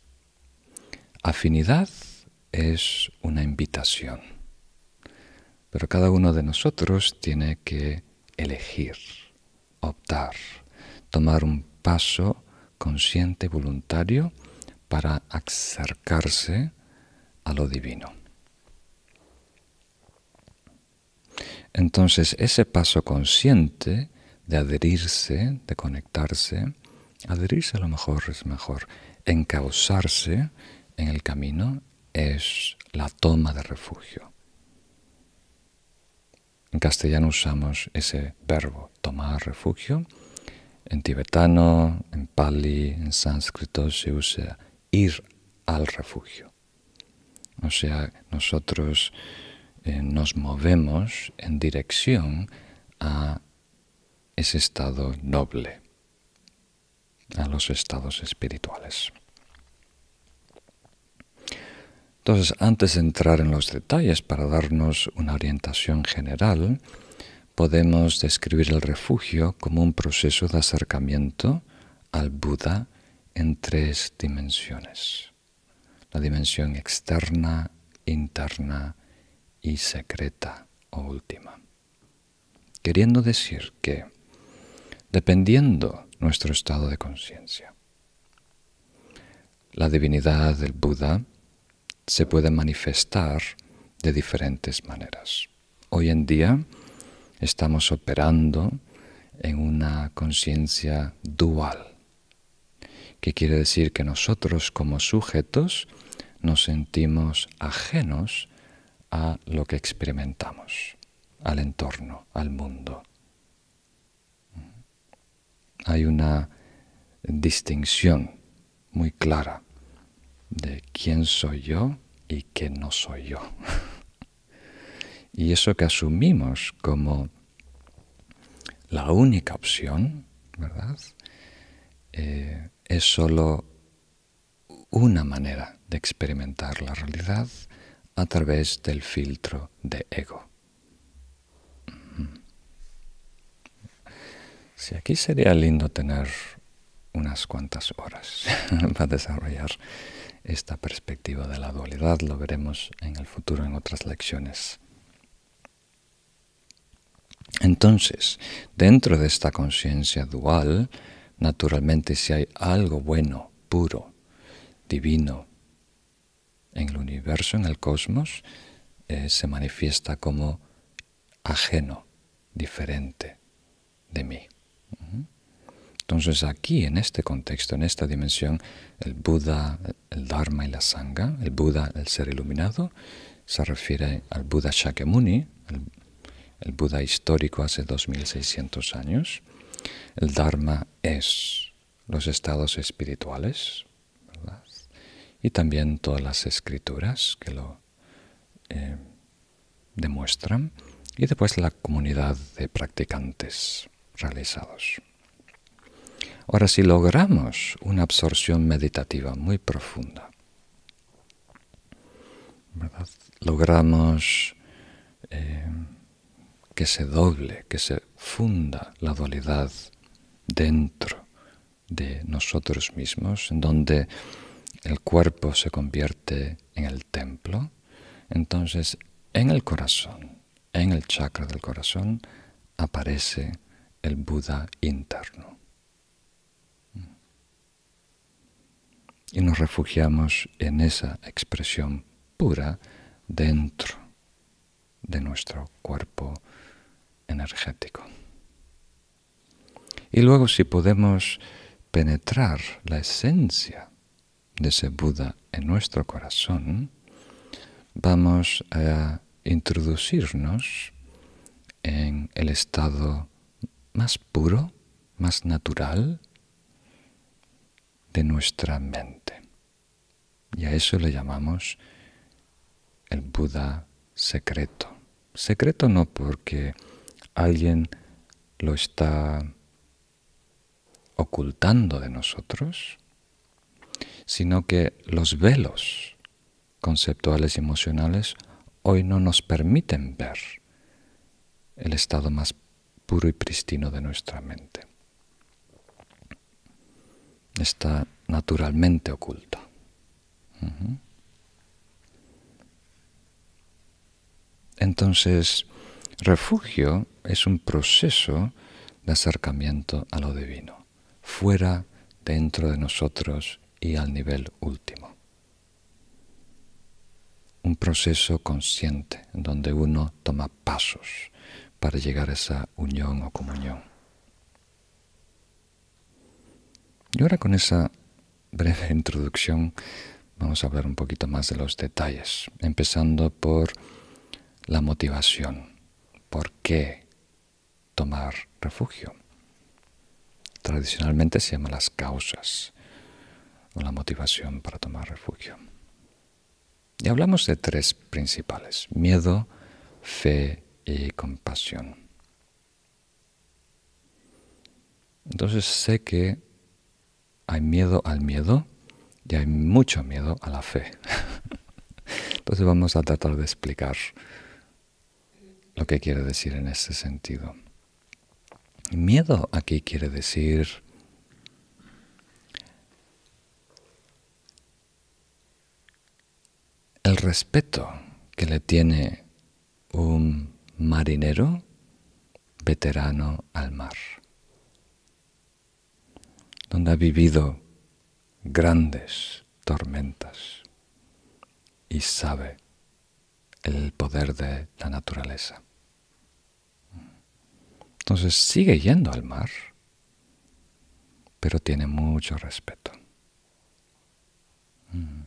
Afinidad es una invitación. Pero cada uno de nosotros tiene que elegir, optar, tomar un paso consciente, voluntario, para acercarse a lo divino. Entonces ese paso consciente de adherirse, de conectarse, adherirse a lo mejor es mejor, encauzarse en el camino es la toma de refugio. En castellano usamos ese verbo, tomar refugio. En tibetano, en pali, en sánscrito se usa ir al refugio. O sea, nosotros eh, nos movemos en dirección a ese estado noble, a los estados espirituales. Entonces, antes de entrar en los detalles para darnos una orientación general, podemos describir el refugio como un proceso de acercamiento al Buda en tres dimensiones. La dimensión externa, interna y secreta o última. Queriendo decir que, dependiendo nuestro estado de conciencia, la divinidad del Buda se puede manifestar de diferentes maneras. Hoy en día estamos operando en una conciencia dual, que quiere decir que nosotros como sujetos nos sentimos ajenos a lo que experimentamos, al entorno, al mundo. Hay una distinción muy clara de quién soy yo y qué no soy yo. y eso que asumimos como la única opción, ¿verdad? Eh, es solo una manera de experimentar la realidad a través del filtro de ego. Si aquí sería lindo tener unas cuantas horas [LAUGHS] para desarrollar esta perspectiva de la dualidad, lo veremos en el futuro en otras lecciones. Entonces, dentro de esta conciencia dual, naturalmente si hay algo bueno, puro, divino, en el universo, en el cosmos, eh, se manifiesta como ajeno, diferente de mí. Entonces aquí, en este contexto, en esta dimensión, el Buda, el Dharma y la Sangha, el Buda, el ser iluminado, se refiere al Buda Shakyamuni, el, Buda histórico hace 2600 años. El Dharma es los estados espirituales, y también todas las escrituras que lo eh, demuestran, y después la comunidad de practicantes realizados. Ahora, si logramos una absorción meditativa muy profunda, logramos eh, que se doble, que se funda la dualidad dentro de nosotros mismos, en donde el cuerpo se convierte en el templo, entonces en el corazón, en el chakra del corazón, aparece el Buda interno. Y nos refugiamos en esa expresión pura dentro de nuestro cuerpo energético. Y luego si podemos penetrar la esencia de ese Buda en nuestro corazón, vamos a introducirnos en el estado más puro, más natural de nuestra mente. Y a eso le llamamos el Buda secreto. Secreto no porque alguien lo está ocultando de nosotros, sino que los velos conceptuales y emocionales hoy no nos permiten ver el estado más puro y pristino de nuestra mente. Está naturalmente oculto. Entonces, refugio es un proceso de acercamiento a lo divino, fuera, dentro de nosotros y al nivel último. Un proceso consciente en donde uno toma pasos para llegar a esa unión o comunión. Y ahora con esa breve [LAUGHS] introducción vamos a hablar un poquito más de los detalles, empezando por la motivación. ¿Por qué tomar refugio? Tradicionalmente se llama las causas o la motivación para tomar refugio. Y hablamos de tres principales, miedo, fe y compasión. Entonces sé que hay miedo al miedo y hay mucho miedo a la fe. [LAUGHS] Entonces vamos a tratar de explicar lo que quiere decir en ese sentido. Miedo aquí quiere decir el respeto que le tiene un marinero veterano al mar, donde ha vivido grandes tormentas y sabe el poder de la naturaleza. Entonces sigue yendo al mar, pero tiene mucho respeto. Mm.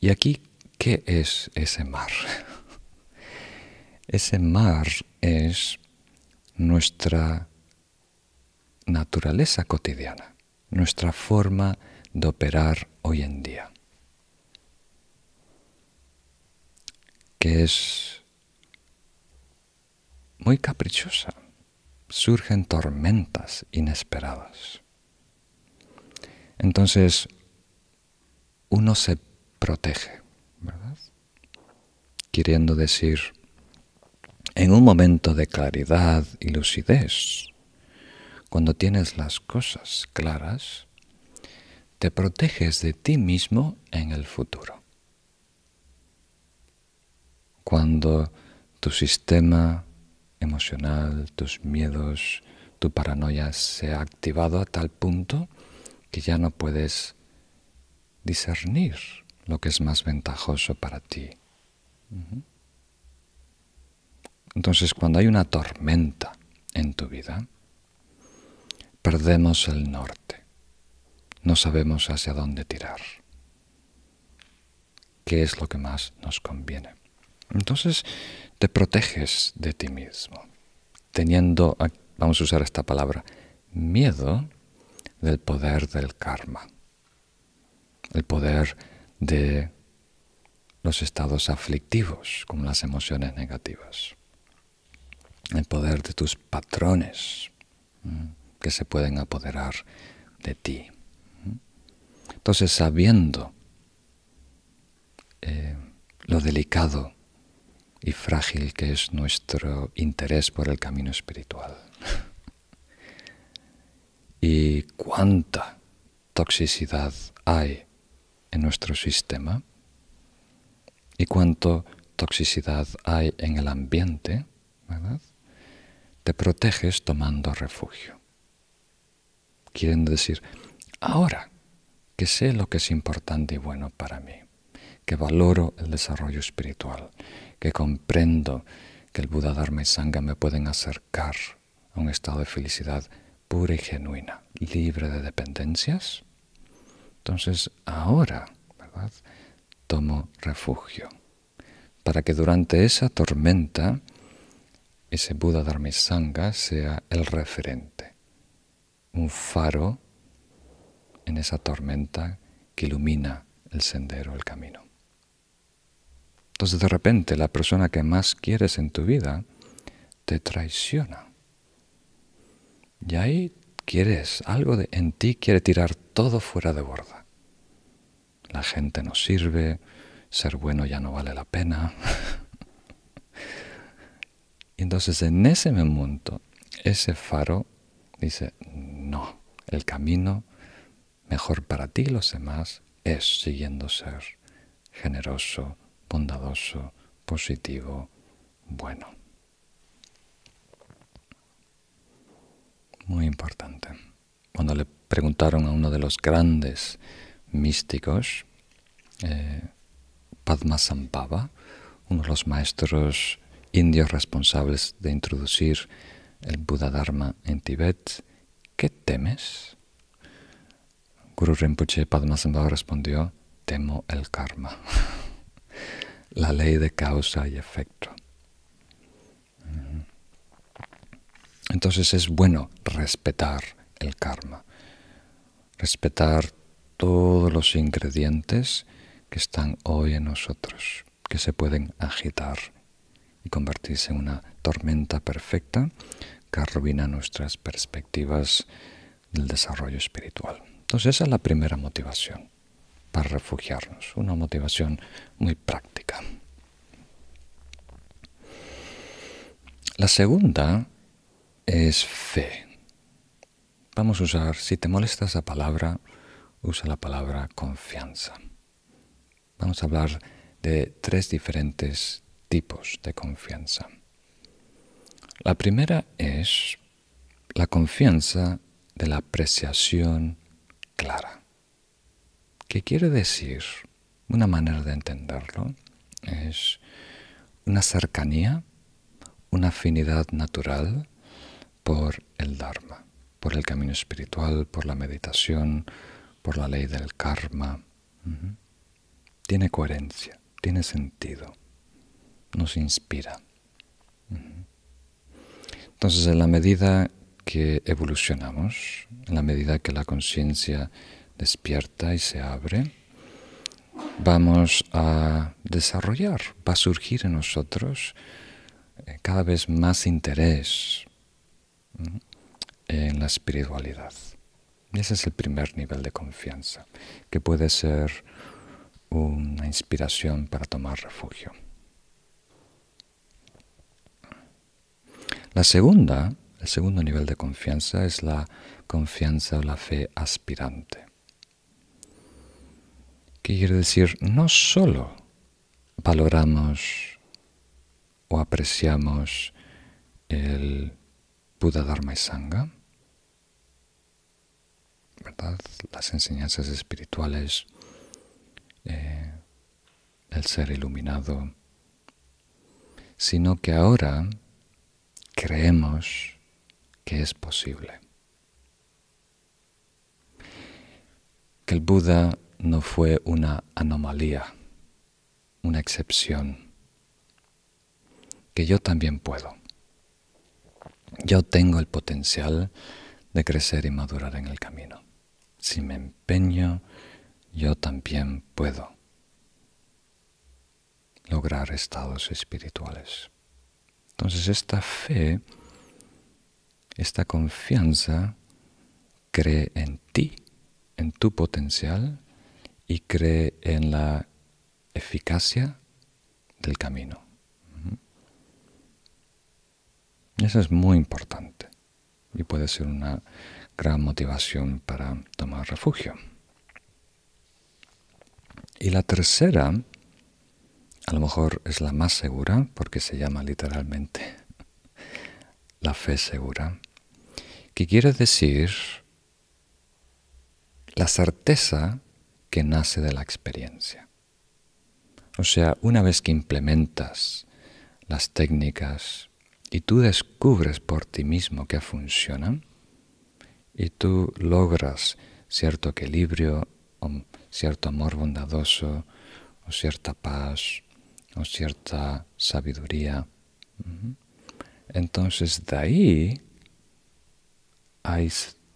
Y aquí, ¿qué es ese mar? [LAUGHS] Ese mar es nuestra naturaleza cotidiana, nuestra forma de operar hoy en día. que es muy caprichosa. Surgen tormentas inesperadas. Entonces, uno se protege, ¿verdad? Queriendo decir, en un momento de claridad y lucidez, cuando tienes las cosas claras, te proteges de ti mismo en el futuro cuando tu sistema emocional, tus miedos, tu paranoia se ha activado a tal punto que ya no puedes discernir lo que es más ventajoso para ti. Entonces, cuando hay una tormenta en tu vida, perdemos el norte. No sabemos hacia dónde tirar. ¿Qué es lo que más nos conviene? Entonces te proteges de ti mismo, teniendo, vamos a usar esta palabra, miedo del poder del karma, el poder de los estados aflictivos, como las emociones negativas, el poder de tus patrones que se pueden apoderar de ti. Entonces, sabiendo eh, lo delicado y frágil que es nuestro interés por el camino espiritual. [LAUGHS] y cuánta toxicidad hay en nuestro sistema y cuánta toxicidad hay en el ambiente, ¿verdad? Te proteges tomando refugio. Quieren decir, ahora que sé lo que es importante y bueno para mí, que valoro el desarrollo espiritual, que comprendo que el Buda Dharma y Sangha me pueden acercar a un estado de felicidad pura y genuina, libre de dependencias, entonces ahora, ¿verdad? Tomo refugio para que durante esa tormenta ese Buda Dharma y Sangha sea el referente, un faro en esa tormenta que ilumina el sendero, el camino. Entonces de repente la persona que más quieres en tu vida te traiciona. Y ahí quieres, algo de, en ti quiere tirar todo fuera de borda. La gente no sirve, ser bueno ya no vale la pena. [LAUGHS] y entonces en ese momento, ese faro dice, no, el camino mejor para ti y los demás es siguiendo ser generoso, bondadoso, positivo, bueno. Muy importante. Cuando le preguntaron a uno de los grandes místicos, eh, Padmasambhava, uno de los maestros indios responsables de introducir el Buda Dharma en Tibet, ¿qué temes? Guru Rinpoche Padmasambhava respondió, temo el karma, [LAUGHS] la ley de causa y efecto. Entonces es bueno respetar el karma, respetar todos los ingredientes que están hoy en nosotros, que se pueden agitar y convertirse en una tormenta perfecta que arruina nuestras perspectivas del desarrollo espiritual. Entonces esa es la primera motivación para refugiarnos, una motivación muy práctica. La segunda es fe. Vamos a usar, si te molesta esa palabra, usa la palabra confianza. Vamos a hablar de tres diferentes tipos de confianza. La primera es la confianza de la apreciación clara. ¿Qué quiere decir? Una manera de entenderlo es una cercanía, una afinidad natural por el Dharma, por el camino espiritual, por la meditación, por la ley del karma. Tiene coherencia, tiene sentido, nos inspira. Entonces, en la medida que evolucionamos, en la medida que la conciencia despierta y se abre, vamos a desarrollar, va a surgir en nosotros eh, cada vez más interés en la espiritualidad. Ese es el primer nivel de confianza, que puede ser una inspiración para tomar refugio. La segunda, el segundo nivel de confianza es la confianza o la fe aspirante. ¿Qué quiere decir? No solo valoramos o apreciamos el Buda Dharma y Sangha, ¿verdad? las enseñanzas espirituales, eh, el ser iluminado, sino que ahora creemos que es posible. Que el Buda no fue una anomalía, una excepción, que yo también puedo yo tengo el potencial de crecer y madurar en el camino. Si me empeño, yo también puedo lograr estados espirituales. Entonces esta fe, esta confianza cree en ti, en tu potencial y cree en la eficacia del camino. Eso es muy importante y puede ser una gran motivación para tomar refugio. Y la tercera, a lo mejor es la más segura, porque se llama literalmente la fe segura, que quiere decir la certeza que nace de la experiencia. O sea, una vez que implementas las técnicas y tú descubres por ti mismo que funciona y tú logras cierto equilibrio o cierto amor bondadoso o cierta paz o cierta sabiduría. Entonces de ahí,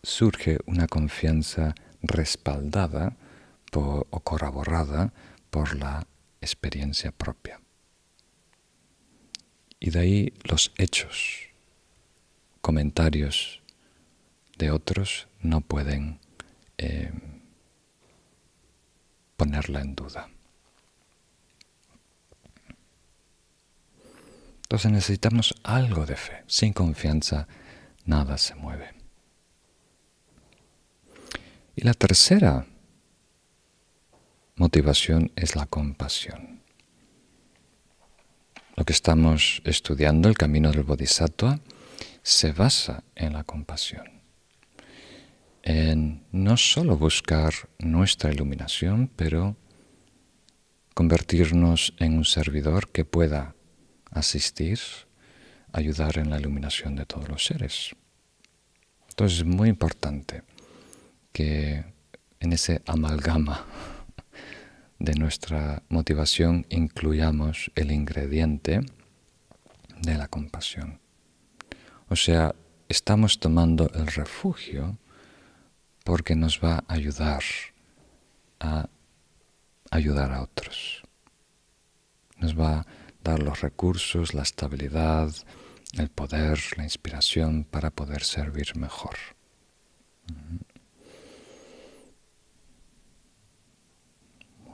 surge una confianza respaldada o corroborada por la experiencia propia. Y de ahí los hechos, comentarios de otros no pueden eh, ponerla en duda. Entonces necesitamos algo de fe. Sin confianza nada se mueve. Y la tercera motivación es la compasión. Lo que estamos estudiando, el camino del Bodhisattva, se basa en la compasión. En no solo buscar nuestra iluminación, pero convertirnos en un servidor que pueda asistir, ayudar en la iluminación de todos los seres. Entonces es muy importante que en ese amalgama de nuestra motivación incluyamos el ingrediente de la compasión. O sea, estamos tomando el refugio porque nos va a ayudar a ayudar a otros. Nos va a dar los recursos, la estabilidad, el poder, la inspiración para poder servir mejor.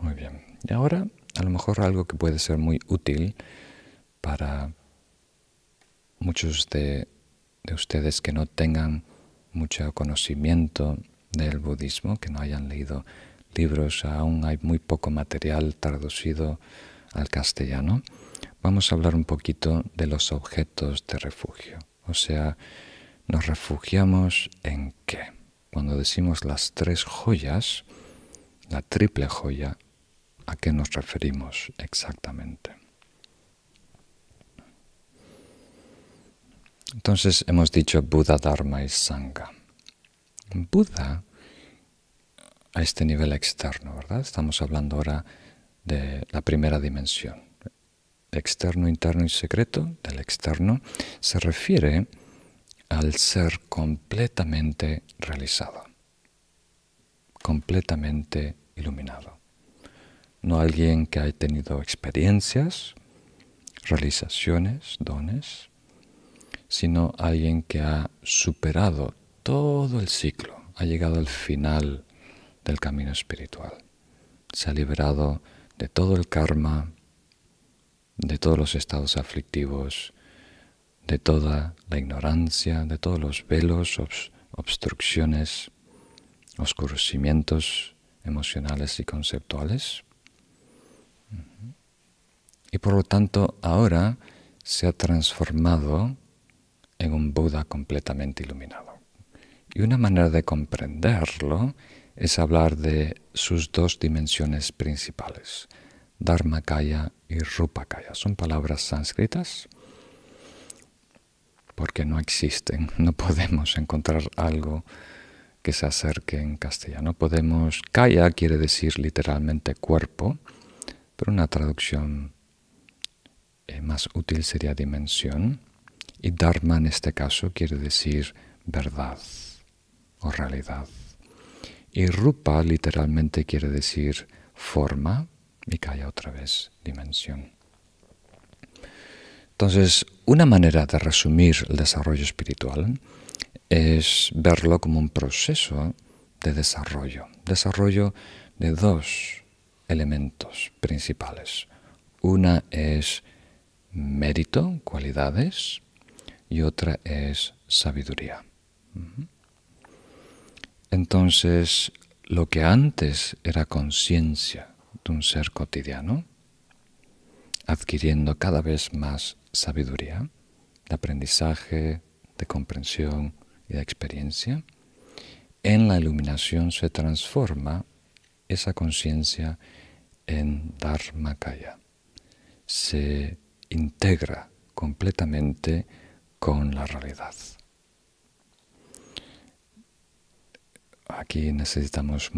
Muy bien. Y ahora, a lo mejor algo que puede ser muy útil para muchos de, de ustedes que no tengan mucho conocimiento del budismo, que no hayan leído libros, aún hay muy poco material traducido al castellano, vamos a hablar un poquito de los objetos de refugio. O sea, nos refugiamos en qué. Cuando decimos las tres joyas, la triple joya, ¿a qué nos referimos exactamente? Entonces hemos dicho Buda, Dharma y Sangha. Buda a este nivel externo, ¿verdad? Estamos hablando ahora de la primera dimensión. Externo, interno y secreto del externo se refiere al ser completamente realizado, completamente iluminado. No alguien que haya tenido experiencias, realizaciones, dones, sino alguien que ha superado todo el ciclo, ha llegado al final del camino espiritual. Se ha liberado de todo el karma, de todos los estados aflictivos, de toda la ignorancia, de todos los velos, obstrucciones, oscurecimientos emocionales y conceptuales. Y por lo tanto ahora se ha transformado en un Buda completamente iluminado. Y una manera de comprenderlo es hablar de sus dos dimensiones principales, Dharmakaya y Rupakaya. Son palabras sánscritas porque no existen, [LAUGHS] no podemos encontrar algo que se acerque en castellano. Podemos, kaya quiere decir literalmente cuerpo, pero una traducción eh, más útil sería dimensión. Y dharma en este caso quiere decir verdad o realidad. Y rupa literalmente quiere decir forma y calla otra vez dimensión. Entonces, una manera de resumir el desarrollo espiritual es verlo como un proceso de desarrollo, desarrollo de dos elementos principales. Una es mérito, cualidades, y otra es sabiduría. Entonces, lo que antes era conciencia de un ser cotidiano, adquiriendo cada vez más sabiduría, de aprendizaje, de comprensión y de experiencia, en la iluminación se transforma esa conciencia en Dharmakaya. Se integra completamente con la realidad. aquí necesitamos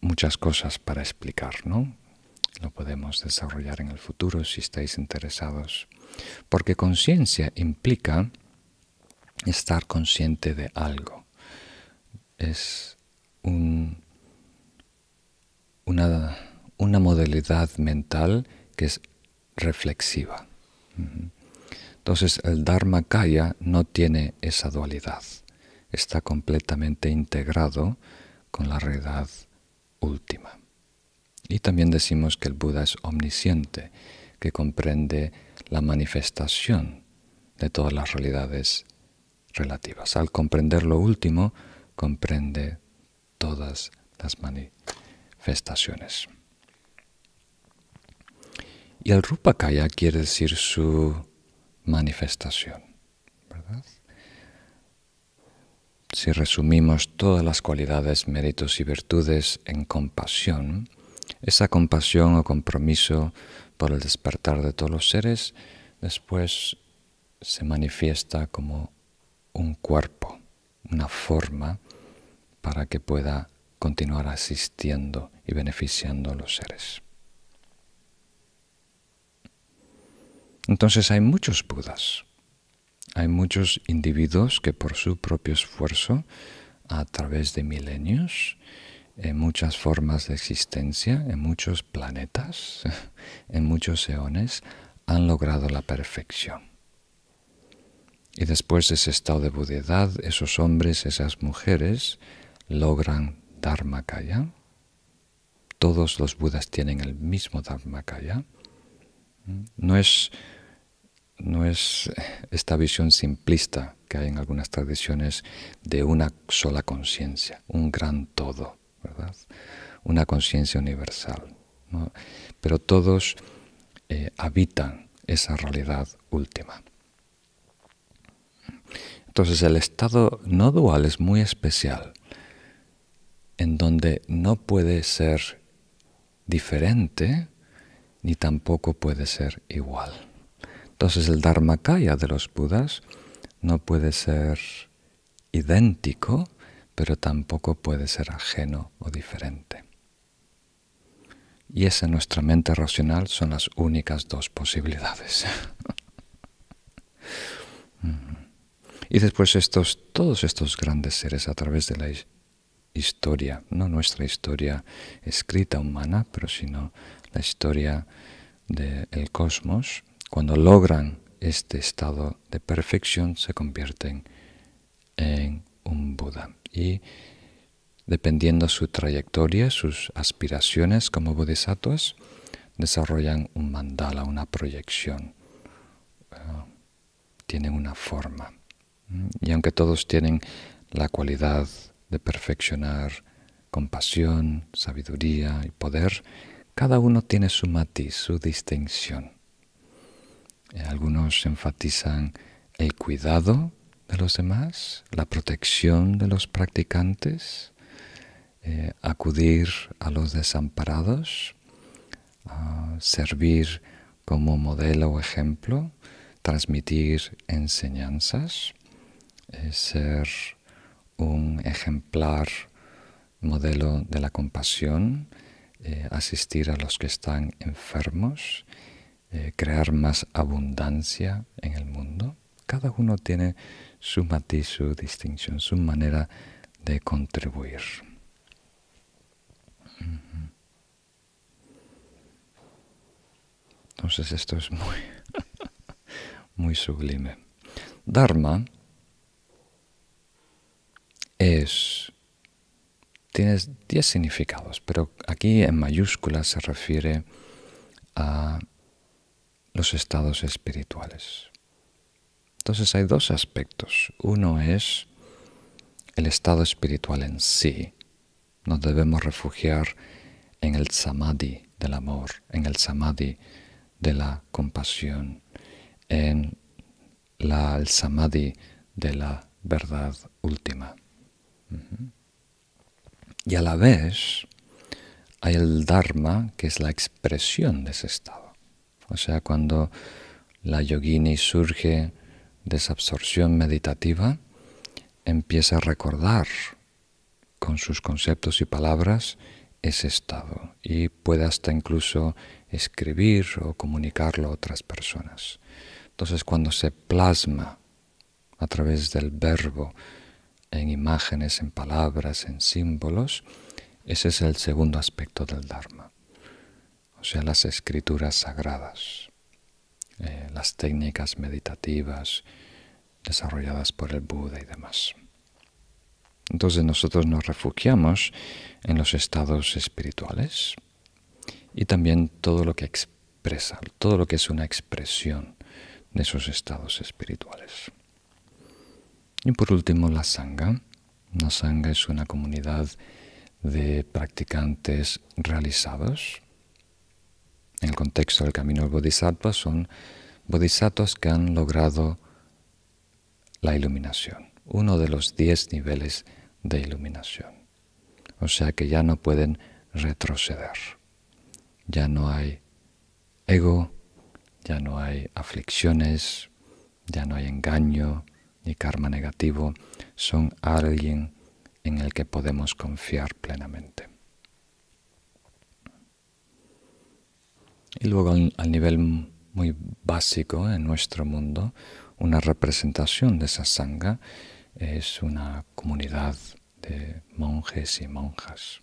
muchas cosas para explicar, ¿no? Lo podemos desarrollar en el futuro si estáis interesados. Porque conciencia implica estar consciente de algo. Es una, una modalidad mental que es reflexiva. Entonces el Dharma Kaya no tiene esa dualidad. Está completamente integrado con la realidad última. Y también decimos que el Buda es omnisciente, que comprende la manifestación de todas las realidades relativas. Al comprender lo último, comprende todas las manifestaciones. Y el Rupakaya quiere decir su manifestación. ¿verdad? Si resumimos todas las cualidades, méritos y virtudes en compasión, esa compasión o compromiso por el despertar de todos los seres después se manifiesta como un cuerpo, una forma para que pueda continuar asistiendo y beneficiando a los seres. Entonces hay muchos Budas, hay muchos individuos que por su propio esfuerzo, a través de milenios, en muchas formas de existencia, en muchos planetas, [LAUGHS] en muchos eones, han logrado la perfección. Y después de ese estado de budedad, esos hombres, esas mujeres, logran Dharmakaya. Todos los Budas tienen el mismo Dharmakaya. No es, no es esta visión simplista que hay en algunas tradiciones de una sola conciencia, un gran todo, Una conciencia universal. Pero todos eh, habitan esa realidad última. Entonces el estado no dual es muy especial, en donde no puede ser diferente ni tampoco puede ser igual. Entonces el Dharmakaya de los Budas no puede ser idéntico, pero tampoco puede ser ajeno o diferente. Y esa nuestra mente racional son las únicas dos posibilidades. [LAUGHS] y después estos, todos estos grandes seres a través de la historia, no nuestra historia escrita humana, pero sino la historia del cosmos, cuando logran este estado de perfección se convierten en un Buda. Y dependiendo su trayectoria, sus aspiraciones como bodhisattvas, desarrollan un mandala, una proyección, uh, tienen una forma. Y aunque todos tienen la cualidad de perfeccionar compasión, sabiduría y poder, cada uno tiene su matiz, su distinción. Eh, algunos enfatizan el cuidado de los demás, la protección de los practicantes, eh, acudir a los desamparados, servir como modelo o ejemplo, transmitir enseñanzas, eh, ser un ejemplar modelo de la compasión, eh, asistir a los que están enfermos, crear más abundancia en el mundo. Cada uno tiene su matiz, su distinción, su manera de contribuir. Entonces esto es muy, [LAUGHS] muy sublime. Dharma es, tiene diez significados, pero aquí en mayúsculas se refiere a los estados espirituales. Entonces hay dos aspectos. Uno es el estado espiritual en sí. Nos debemos refugiar en el samadhi del amor, en el samadhi de la compasión, en el samadhi de la verdad última. Y a la vez hay el dharma, que es la expresión de ese estado. O sea, cuando la yogini surge de esa absorción meditativa, empieza a recordar con sus conceptos y palabras ese estado. Y puede hasta incluso escribir o comunicarlo a otras personas. Entonces cuando se plasma a través del verbo en imágenes, en palabras, en símbolos, ese es el segundo aspecto del Dharma, o sea, las escrituras sagradas, eh, las técnicas meditativas desarrolladas por el Buda y demás. Entonces nosotros nos refugiamos en los estados espirituales y también todo lo que expresa, todo lo que es una expresión de esos estados espirituales. Y por último, la Sangha. La Sangha es una comunidad de practicantes realizados, en el contexto del camino del bodhisattva son bodhisattvas que han logrado la iluminación, uno de los diez niveles de iluminación. O sea que ya no pueden retroceder. Ya no hay ego, ya no hay aflicciones, ya no hay engaño ni karma negativo. Son alguien en el que podemos confiar plenamente. Y luego al nivel muy básico en nuestro mundo, una representación de esa sangha es una comunidad de monjes y monjas.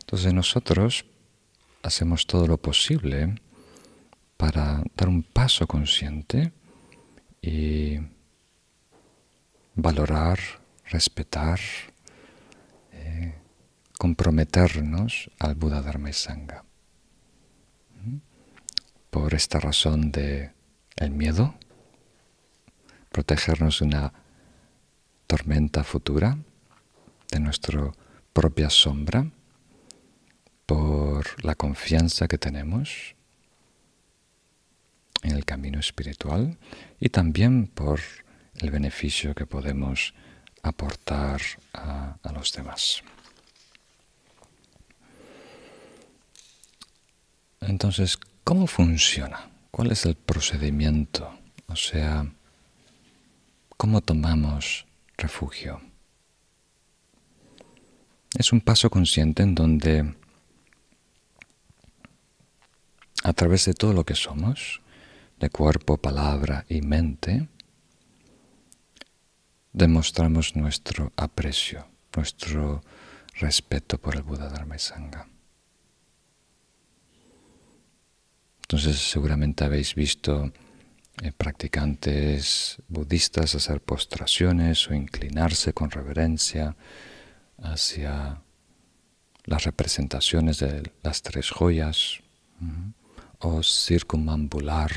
Entonces nosotros hacemos todo lo posible para dar un paso consciente y valorar, respetar, comprometernos al Buda Dharma y Sangha. Por esta razón de el miedo, protegernos de una tormenta futura, de nuestra propia sombra, por la confianza que tenemos en el camino espiritual y también por el beneficio que podemos aportar a los demás. Entonces, ¿cómo funciona? ¿Cuál es el procedimiento? O sea, ¿cómo tomamos refugio? Es un paso consciente en donde a través de todo lo que somos, de cuerpo, palabra y mente, demostramos nuestro aprecio, nuestro respeto por el Buda Dharma y Sangha. Entonces seguramente habéis visto eh, practicantes budistas hacer postraciones o inclinarse con reverencia hacia las representaciones de las tres joyas o circunambular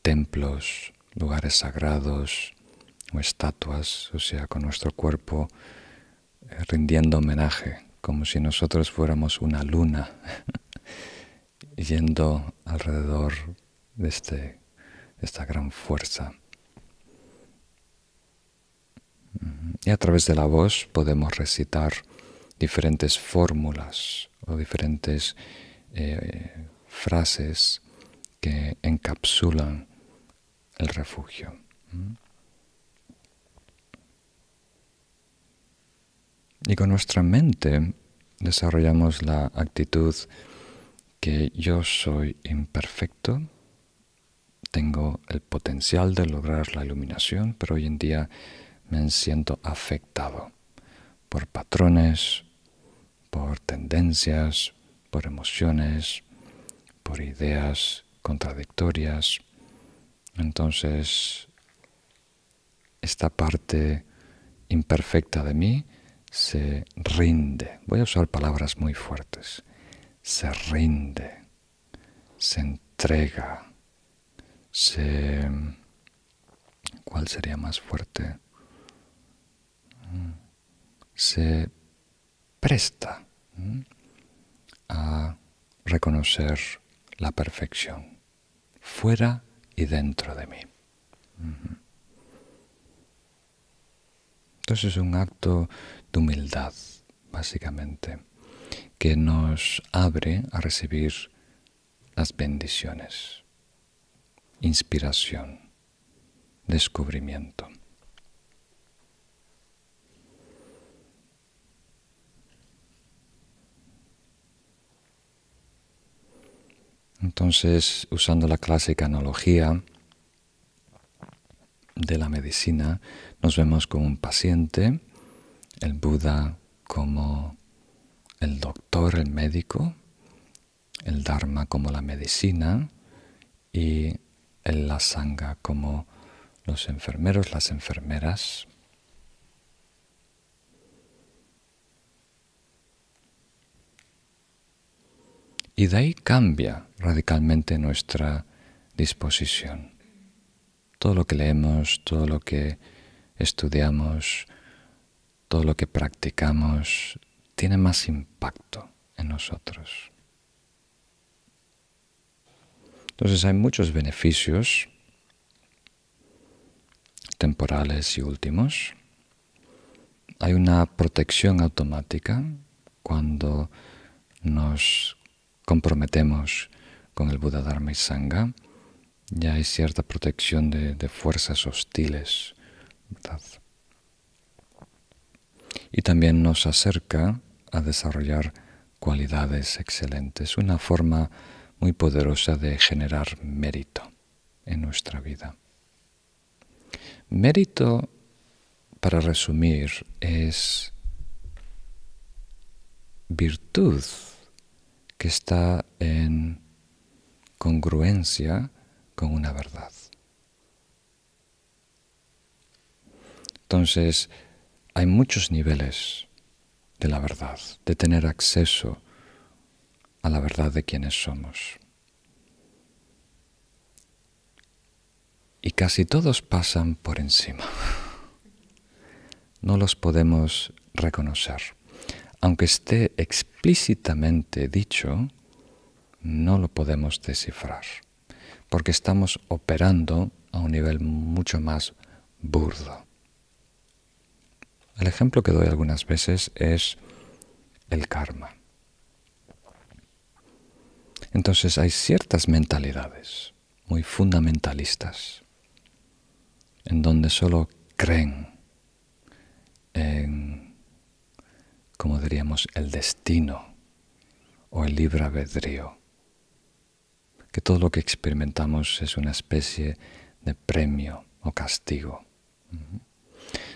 templos, lugares sagrados o estatuas, o sea, con nuestro cuerpo eh, rindiendo homenaje, como si nosotros fuéramos una luna [LAUGHS] yendo alrededor de, este, esta gran fuerza. Y a través de la voz podemos recitar diferentes fórmulas o diferentes eh, frases que encapsulan el refugio. Y con nuestra mente desarrollamos la actitud que yo soy imperfecto, tengo el potencial de lograr la iluminación, pero hoy en día me siento afectado por patrones, por tendencias, por emociones, por ideas contradictorias. Entonces, esta parte imperfecta de mí se rinde. Voy a usar palabras muy fuertes se rinde, se entrega, se... ¿Cuál sería más fuerte? Se presta a reconocer la perfección, fuera y dentro de mí. Entonces es un acto de humildad, básicamente que nos abre a recibir las bendiciones, inspiración, descubrimiento. Entonces, usando la clásica analogía de la medicina, nos vemos como un paciente, el Buda como el doctor, el médico, el Dharma como la medicina y el la Sangha como los enfermeros, las enfermeras. Y de ahí cambia radicalmente nuestra disposición. Todo lo que leemos, todo lo que estudiamos, todo lo que practicamos tiene más impacto en nosotros. Entonces hay muchos beneficios temporales y últimos. Hay una protección automática cuando nos comprometemos con el Buda Dharma y Sangha. Ya hay cierta protección de, fuerzas hostiles. Y también nos acerca a desarrollar cualidades excelentes, una forma muy poderosa de generar mérito en nuestra vida. Mérito, para resumir, es virtud que está en congruencia con una verdad. Entonces, hay muchos niveles de la verdad, de tener acceso a la verdad de quienes somos. Y casi todos pasan por encima. No los podemos reconocer. Aunque esté explícitamente dicho, no lo podemos descifrar, porque estamos operando a un nivel mucho más burdo. El ejemplo que doy algunas veces es el karma. Entonces hay ciertas mentalidades muy fundamentalistas en donde solo creen en, como diríamos, el destino o el libre albedrío, que todo lo que experimentamos es una especie de premio o castigo.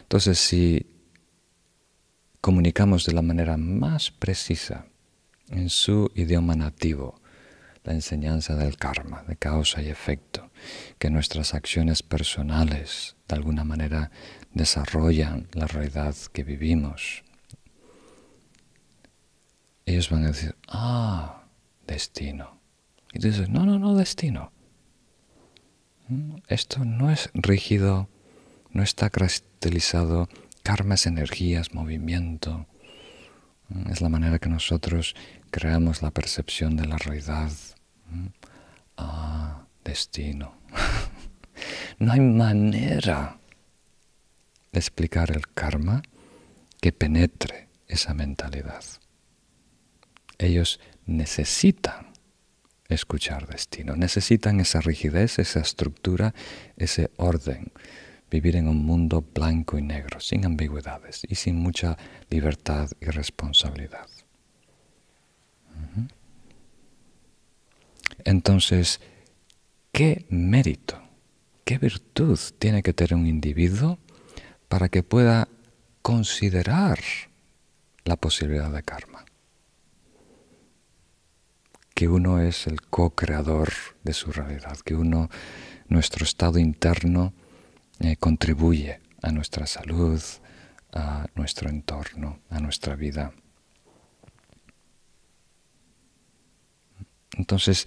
Entonces, si comunicamos de la manera más precisa en su idioma nativo la enseñanza del karma, de causa y efecto, que nuestras acciones personales de alguna manera desarrollan la realidad que vivimos. Ellos van a decir, ah, destino. Y tú dices, no, no, no, destino. Mm, esto no es rígido, no está cristalizado. Karma es energías, movimiento. Es la manera que nosotros creamos la percepción de la realidad. Ah, destino. [LAUGHS] no hay manera de explicar el karma que penetre esa mentalidad. Ellos necesitan escuchar destino, necesitan esa rigidez, esa estructura, ese orden, vivir en un mundo blanco y negro, sin ambigüedades y sin mucha libertad y responsabilidad. Entonces, ¿qué mérito, qué virtud tiene que tener un individuo para que pueda considerar la posibilidad de karma? Que uno es el co-creador de su realidad, que uno, nuestro estado interno, eh, contribuye a nuestra salud, a nuestro entorno, a nuestra vida. Entonces,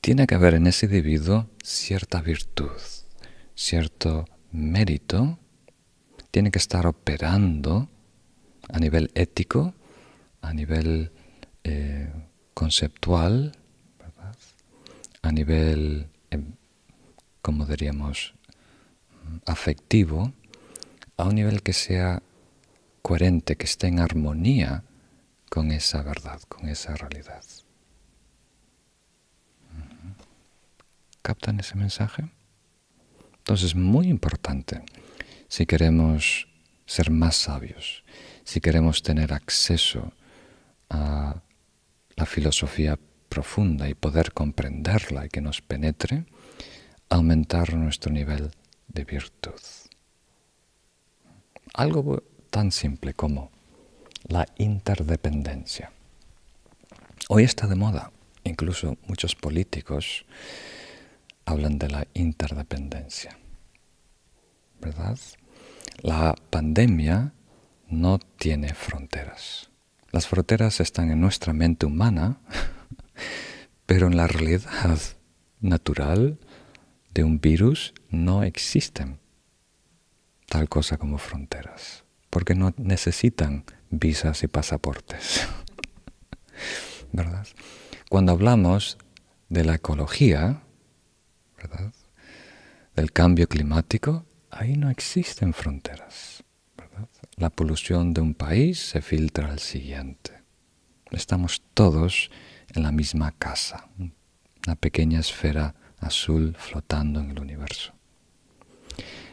tiene que haber en ese individuo cierta virtud, cierto mérito, tiene que estar operando a nivel ético, a nivel eh, conceptual, a nivel, em, como diríamos, afectivo, a un nivel que sea coherente, que esté en armonía con esa verdad, con esa realidad. ¿Captan ese mensaje? Entonces, muy importante, si queremos ser más sabios, si queremos tener acceso a la filosofía profunda y poder comprenderla y que nos penetre, aumentar nuestro nivel de virtud. Algo tan simple como la interdependencia. Hoy está de moda, incluso muchos políticos hablan de la interdependencia. ¿Verdad? La pandemia no tiene fronteras. Las fronteras están en nuestra mente humana, [LAUGHS] pero en la realidad natural de un virus no existen tal cosa como fronteras. porque no necesitan visas y pasaportes. [LAUGHS] ¿Verdad? Cuando hablamos de la ecología, ¿verdad? Del cambio climático, ahí no existen fronteras. ¿verdad? La polución de un país se filtra al siguiente. Estamos todos en la misma casa, una pequeña esfera azul flotando en el universo.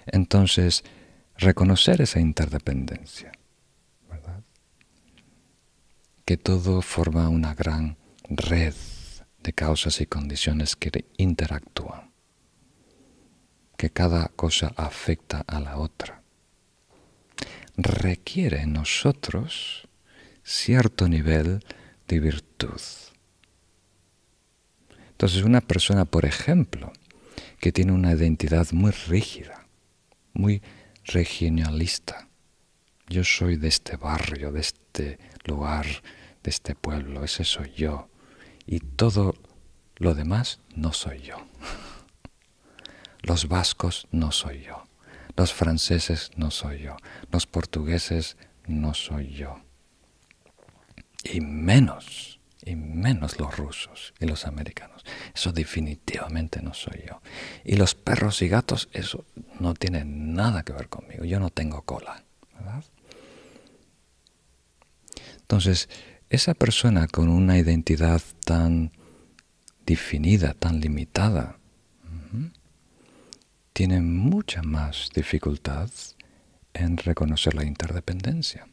Entonces, reconocer esa interdependencia, ¿verdad? Que todo forma una gran red de causas y condiciones que interactúan, que cada cosa afecta a la otra, requiere en nosotros cierto nivel de virtud. Entonces una persona, por ejemplo, que tiene una identidad muy rígida, muy regionalista, yo soy de este barrio, de este lugar, de este pueblo, ese soy yo, y todo lo demás no soy yo. [LAUGHS] Los vascos no soy yo. Los franceses no soy yo. Los portugueses no soy yo. Y menos, y menos los rusos y los americanos. Eso definitivamente no soy yo. Y los perros y gatos, eso no tiene nada que ver conmigo. Yo no tengo cola. Entonces, esa persona con una identidad tan definida, tan limitada, tiene mucha más dificultad en reconocer la interdependencia.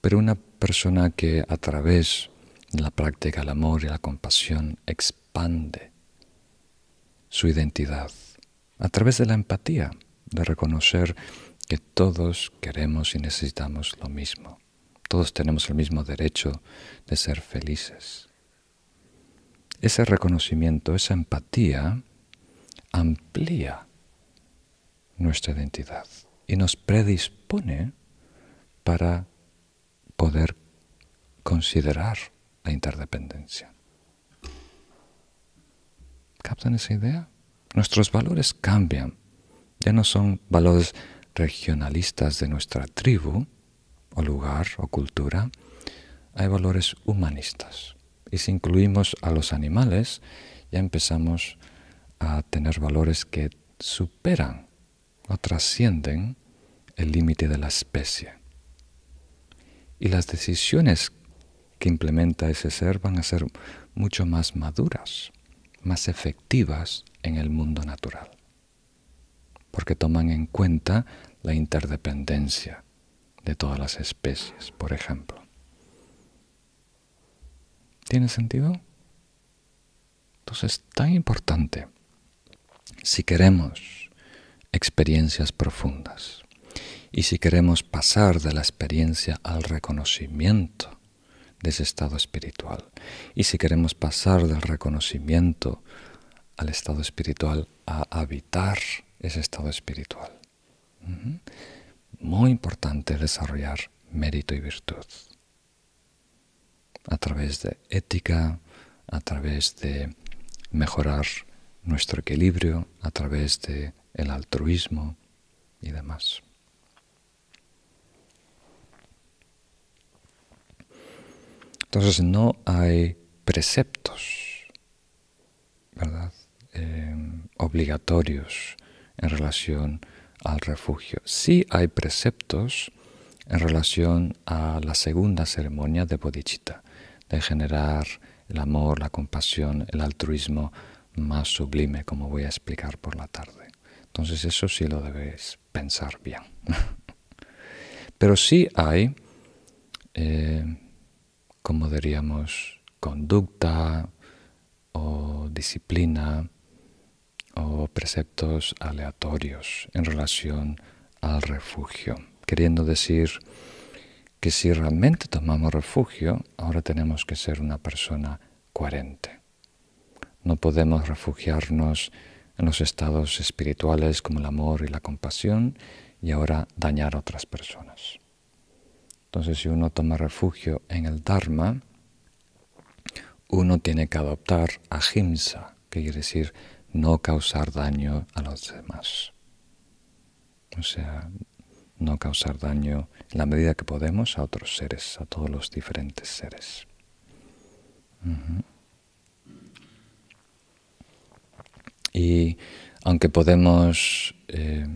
Pero una persona que a través de la práctica del amor y la compasión expande su identidad, a través de la empatía, de reconocer que todos queremos y necesitamos lo mismo todos tenemos el mismo derecho de ser felices. Ese reconocimiento, esa empatía, amplía nuestra identidad y nos predispone para poder considerar la interdependencia. ¿Captan esa idea? Nuestros valores cambian. Ya no son valores regionalistas de nuestra tribu, o lugar o cultura, hay valores humanistas. Y si incluimos a los animales, ya empezamos a tener valores que superan o trascienden el límite de la especie. Y las decisiones que implementa ese ser van a ser mucho más maduras, más efectivas en el mundo natural, porque toman en cuenta la interdependencia, de todas las especies, por ejemplo. ¿Tiene sentido? Entonces, tan importante, si queremos experiencias profundas y si queremos pasar de la experiencia al reconocimiento de ese estado espiritual y si queremos pasar del reconocimiento al estado espiritual a habitar ese estado espiritual, muy importante desarrollar mérito y virtud a través de ética, a través de mejorar nuestro equilibrio, a través de el altruismo y demás. Entonces no hay preceptos, ¿verdad? Eh, obligatorios en relación al refugio. Sí hay preceptos en relación a la segunda ceremonia de bodhicitta, de generar el amor, la compasión, el altruismo más sublime, como voy a explicar por la tarde. Entonces eso sí lo debéis pensar bien. [LAUGHS] Pero sí hay, eh, como diríamos, conducta o disciplina o preceptos aleatorios en relación al refugio, queriendo decir que si realmente tomamos refugio, ahora tenemos que ser una persona coherente. No podemos refugiarnos en los estados espirituales como el amor y la compasión y ahora dañar a otras personas. Entonces, si uno toma refugio en el Dharma, uno tiene que adoptar ahimsa, que quiere decir no causar daño a los demás. O sea, no causar daño en la medida que podemos a otros seres, a todos los diferentes seres. Y aunque podemos eh,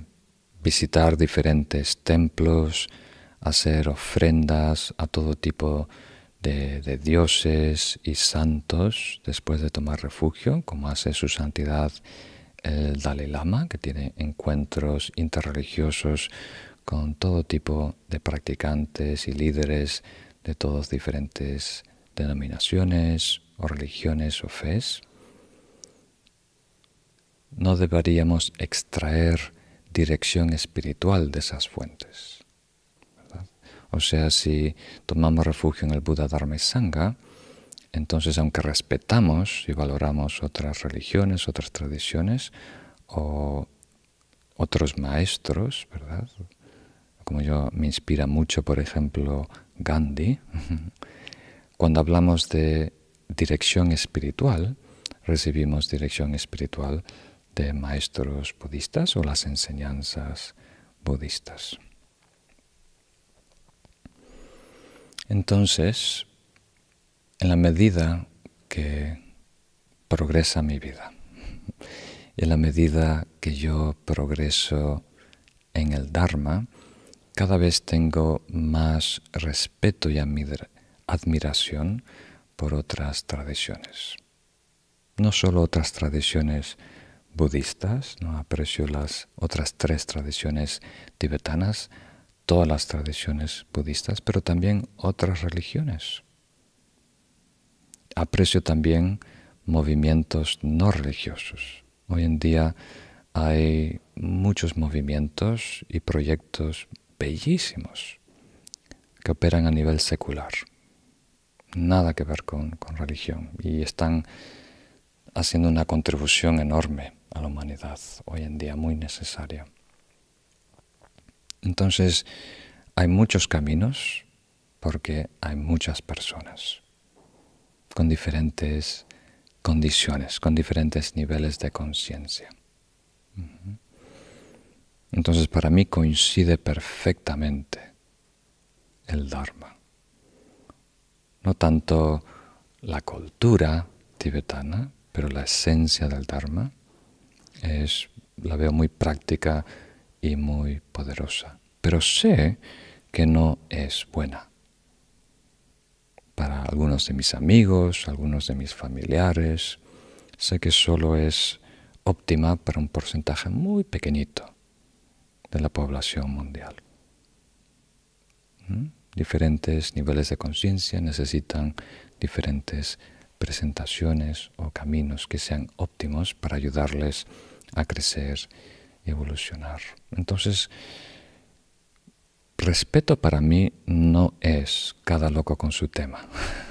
visitar diferentes templos, hacer ofrendas a todo tipo de, dioses y santos después de tomar refugio, como hace su santidad el Dalai Lama, que tiene encuentros interreligiosos con todo tipo de practicantes y líderes de todas diferentes denominaciones o religiones o fes. No deberíamos extraer dirección espiritual de esas fuentes. O sea, si tomamos refugio en el Buda Dharma y Sangha, entonces aunque respetamos y valoramos otras religiones, otras tradiciones o otros maestros, ¿verdad? Como yo me inspira mucho, por ejemplo, Gandhi, [LAUGHS] cuando hablamos de dirección espiritual, recibimos dirección espiritual de maestros budistas o las enseñanzas budistas. Entonces, en la medida que progresa mi vida y en la medida que yo progreso en el Dharma, cada vez tengo más respeto y admiración por otras tradiciones. No solo otras tradiciones budistas, ¿no? aprecio las otras tres tradiciones tibetanas, todas las tradiciones budistas, pero también otras religiones. Aprecio también movimientos no religiosos. Hoy en día hay muchos movimientos y proyectos bellísimos que operan a nivel secular. Nada que ver con, con religión y están haciendo una contribución enorme a la humanidad hoy en día, muy necesaria. Entonces, hay muchos caminos porque hay muchas personas con diferentes condiciones, con diferentes niveles de conciencia. Entonces, para mí coincide perfectamente el Dharma. No tanto la cultura tibetana, pero la esencia del Dharma es, la veo muy práctica y muy poderosa. Pero sé que no es buena. Para algunos de mis amigos, algunos de mis familiares, sé que solo es óptima para un porcentaje muy pequeñito de la población mundial. ¿Mm? Diferentes niveles de conciencia necesitan diferentes presentaciones o caminos que sean óptimos para ayudarles a crecer evolucionar. Entonces, respeto para mí no es cada loco con su tema.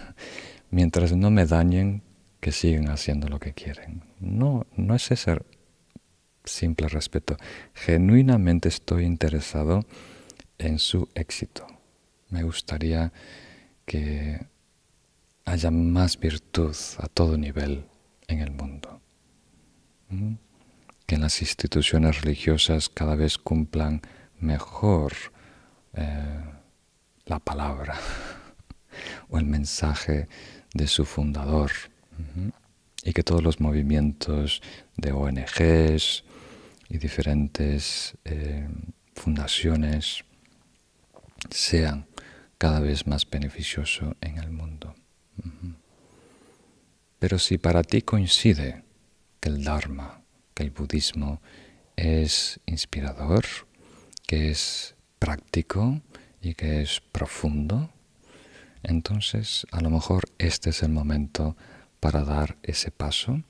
[LAUGHS] Mientras no me dañen, que siguen haciendo lo que quieren. No, no es ese simple respeto. Genuinamente estoy interesado en su éxito. Me gustaría que haya más virtud a todo nivel en el mundo. ¿Mm? Que las instituciones religiosas cada vez cumplan mejor eh, la palabra [LAUGHS] o el mensaje de su fundador. Y que todos los movimientos de ONGs y diferentes eh, fundaciones sean cada vez más beneficiosos en el mundo. Pero si para ti coincide que el Dharma, el budismo es inspirador, que es práctico y que es profundo, entonces a lo mejor este es el momento para dar ese paso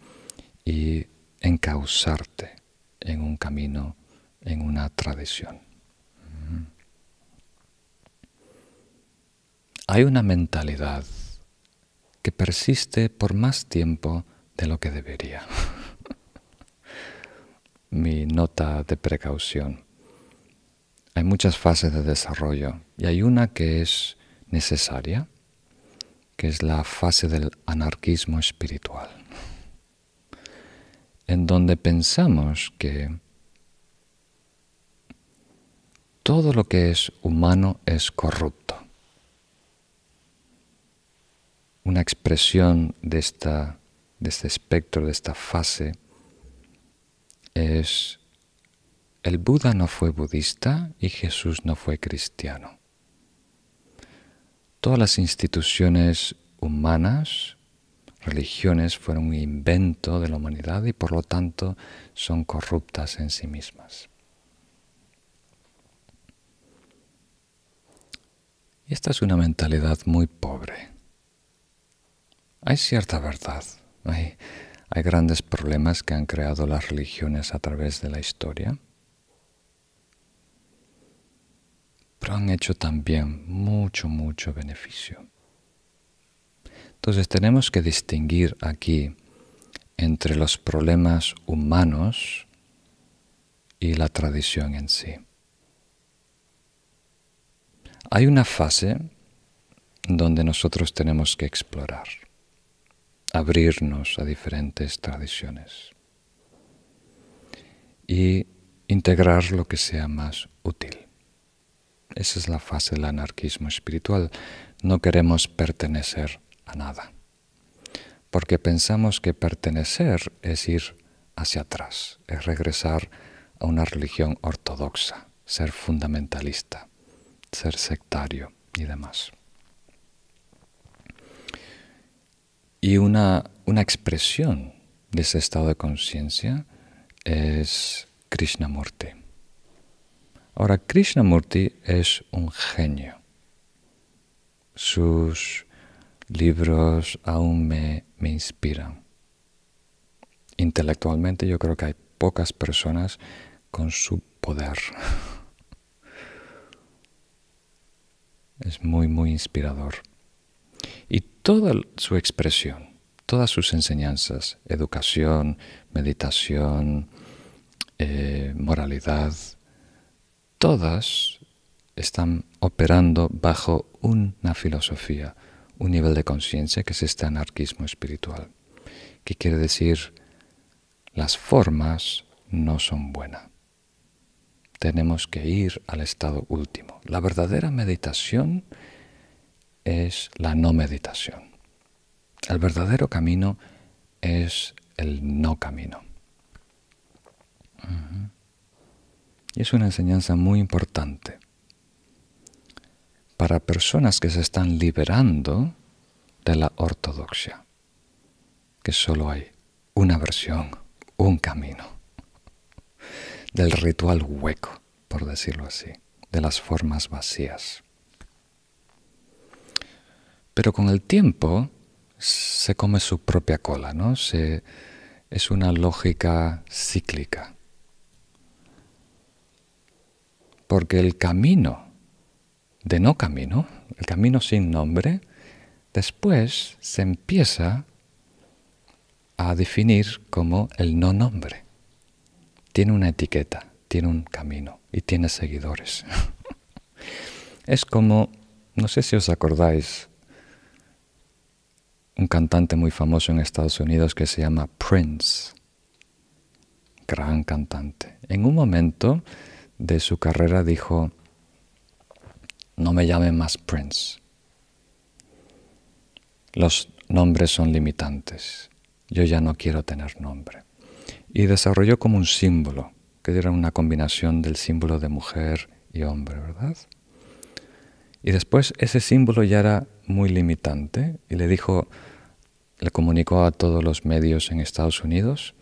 y encauzarte en un camino, en una tradición. Hay una mentalidad que persiste por más tiempo de lo que debería. [LAUGHS] Mi nota de precaución. Hay muchas fases de desarrollo y hay una que es necesaria, que es la fase del anarquismo espiritual, en donde pensamos que todo lo que es humano es corrupto. Una expresión de, esta, de este espectro, de esta fase, es el Buda no fue budista y Jesús no fue cristiano. Todas las instituciones humanas, religiones, fueron un invento de la humanidad y por lo tanto son corruptas en sí mismas. Y esta es una mentalidad muy pobre. Hay cierta verdad, hay, hay grandes problemas que han creado las religiones a través de la historia pero han hecho también mucho, mucho beneficio. Entonces tenemos que distinguir aquí entre los problemas humanos y la tradición en sí. Hay una fase donde nosotros tenemos que explorar, abrirnos a diferentes tradiciones y integrar lo que sea más útil. Esa es la fase del anarquismo espiritual. No queremos pertenecer a nada, porque pensamos que pertenecer es ir hacia atrás, es regresar a una religión ortodoxa, ser fundamentalista, ser sectario y demás. Y una, una expresión de ese estado de conciencia es Krishnamurti. Ahora, Krishnamurti es un genio. Sus libros aún me, me inspiran. Intelectualmente yo creo que hay pocas personas con su poder. [LAUGHS] Es muy, muy inspirador. Toda su expresión, todas sus enseñanzas, educación, meditación, eh, moralidad, todas están operando bajo una filosofía, un nivel de conciencia que es este anarquismo espiritual, que quiere decir las formas no son buenas. Tenemos que ir al estado último. La verdadera meditación es la no meditación. El verdadero camino es el no camino. Y es una enseñanza muy importante para personas que se están liberando de la ortodoxia, que solo hay una versión, un camino, del ritual hueco, por decirlo así, de las formas vacías. Pero con el tiempo se come su propia cola, ¿no? Es una lógica cíclica porque el camino de no camino, el camino sin nombre, después se empieza a definir como el no nombre. Tiene una etiqueta, tiene un camino y tiene seguidores. [LAUGHS] es como, no sé si os acordáis, un cantante muy famoso en Estados Unidos que se llama Prince, gran cantante. En un momento de su carrera dijo, no me llame más Prince. Los nombres son limitantes. Yo ya no quiero tener nombre. Y desarrolló como un símbolo, que era una combinación del símbolo de mujer y hombre, ¿verdad? Y después ese símbolo ya era muy limitante y le dijo, le comunicó a todos los medios en Estados Unidos,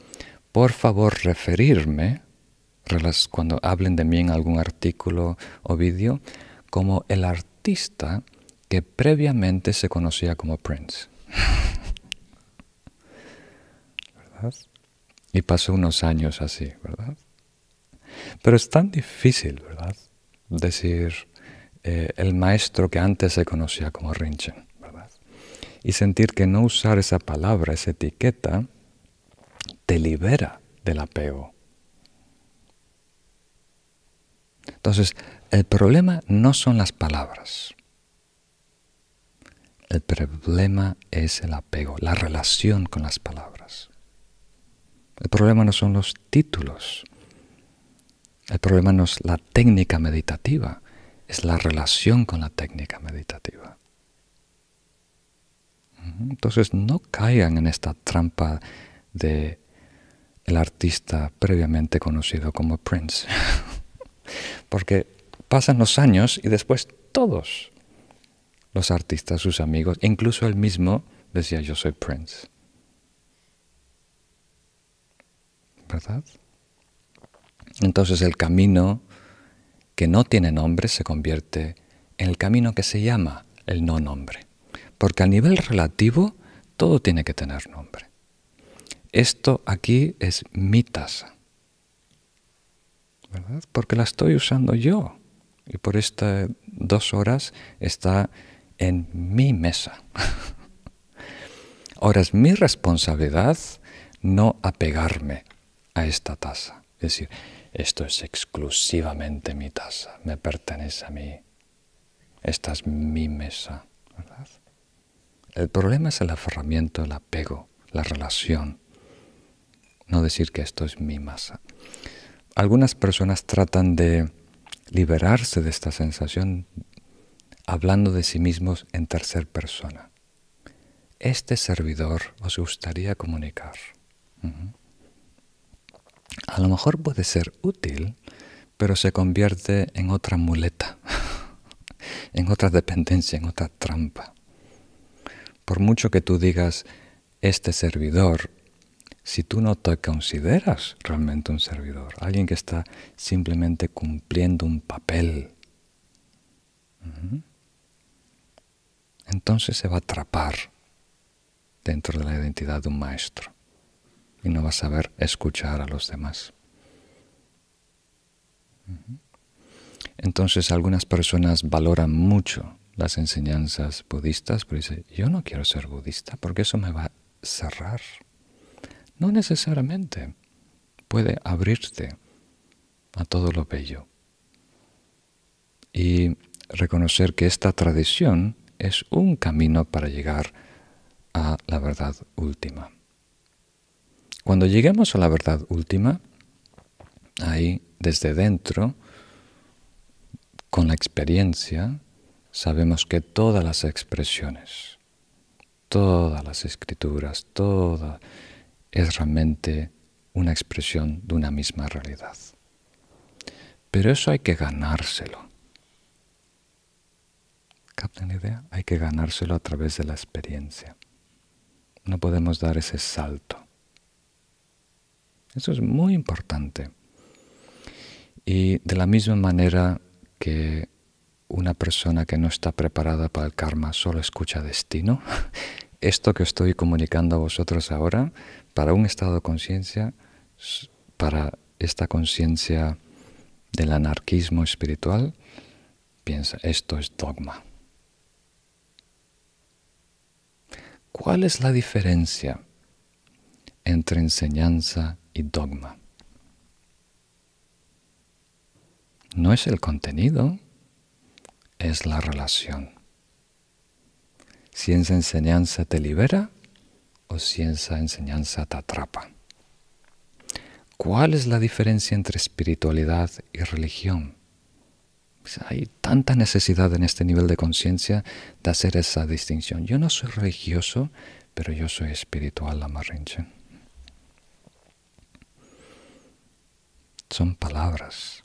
por favor referirme cuando hablen de mí en algún artículo o vídeo, como el artista que previamente se conocía como Prince. ¿Verdad? Y pasó unos años así, ¿verdad? Pero es tan difícil, ¿verdad? Decir eh, el maestro que antes se conocía como Rinchen. Y sentir que no usar esa palabra, esa etiqueta, te libera del apego Entonces, el problema no son las palabras. El problema es el apego, la relación con las palabras. El problema no son los títulos. El problema no es la técnica meditativa, es la relación con la técnica meditativa. Entonces no caigan en esta trampa de el artista previamente conocido como Prince. [LAUGHS] Porque pasan los años y después todos los artistas, sus amigos, incluso él mismo decía yo soy Prince. ¿Verdad? Entonces el camino que no tiene nombre se convierte en el camino que se llama el no nombre. Porque a nivel relativo todo tiene que tener nombre. Esto aquí es mi taza. ¿Verdad? Porque la estoy usando yo. Y por estas dos horas está en mi mesa. [LAUGHS] Ahora es mi responsabilidad no apegarme a esta taza. Es decir, esto es exclusivamente mi taza, me pertenece a mí. Esta es mi mesa. ¿verdad? El problema es el aferramiento, el apego, la relación. No decir que esto es mi masa. Algunas personas tratan de liberarse de esta sensación hablando de sí mismos en tercer persona. Este servidor os gustaría comunicar. A lo mejor puede ser útil, pero se convierte en otra muleta, [LAUGHS] en otra dependencia, en otra trampa. Por mucho que tú digas, este servidor, si tú no te consideras realmente un servidor, alguien que está simplemente cumpliendo un papel, entonces se va a atrapar dentro de la identidad de un maestro y no va a saber escuchar a los demás. Entonces algunas personas valoran mucho las enseñanzas budistas, pero dicen, yo no quiero ser budista porque eso me va a cerrar. No necesariamente. Puede abrirte a todo lo bello. Y reconocer que esta tradición es un camino para llegar a la verdad última. Cuando lleguemos a la verdad última, ahí desde dentro, con la experiencia, sabemos que todas las expresiones, todas las escrituras, toda es realmente una expresión de una misma realidad. Pero eso hay que ganárselo. ¿Captan la idea? Hay que ganárselo a través de la experiencia. No podemos dar ese salto. Eso es muy importante. Y de la misma manera que una persona que no está preparada para el karma solo escucha destino, [LAUGHS] esto que estoy comunicando a vosotros ahora, para un estado de conciencia, para esta conciencia del anarquismo espiritual, piensa, esto es dogma. ¿Cuál es la diferencia entre enseñanza y dogma? No es el contenido, es la relación. Si esa enseñanza te libera o si esa enseñanza te atrapa. ¿Cuál es la diferencia entre espiritualidad y religión? Hay tanta necesidad en este nivel de conciencia de hacer esa distinción. Yo no soy religioso, pero yo soy espiritual, la marrinche. Son palabras.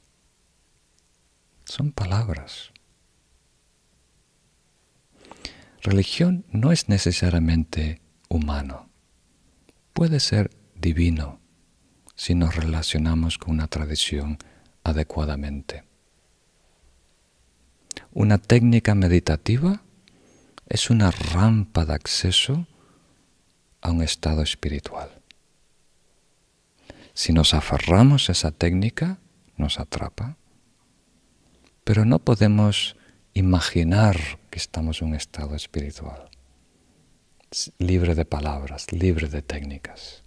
Son palabras. Religión no es necesariamente humano. Puede ser divino si nos relacionamos con una tradición adecuadamente. Una técnica meditativa es una rampa de acceso a un estado espiritual. Si nos aferramos a esa técnica, nos atrapa, pero no podemos imaginar que estamos en un estado espiritual, libre de palabras, libre de técnicas.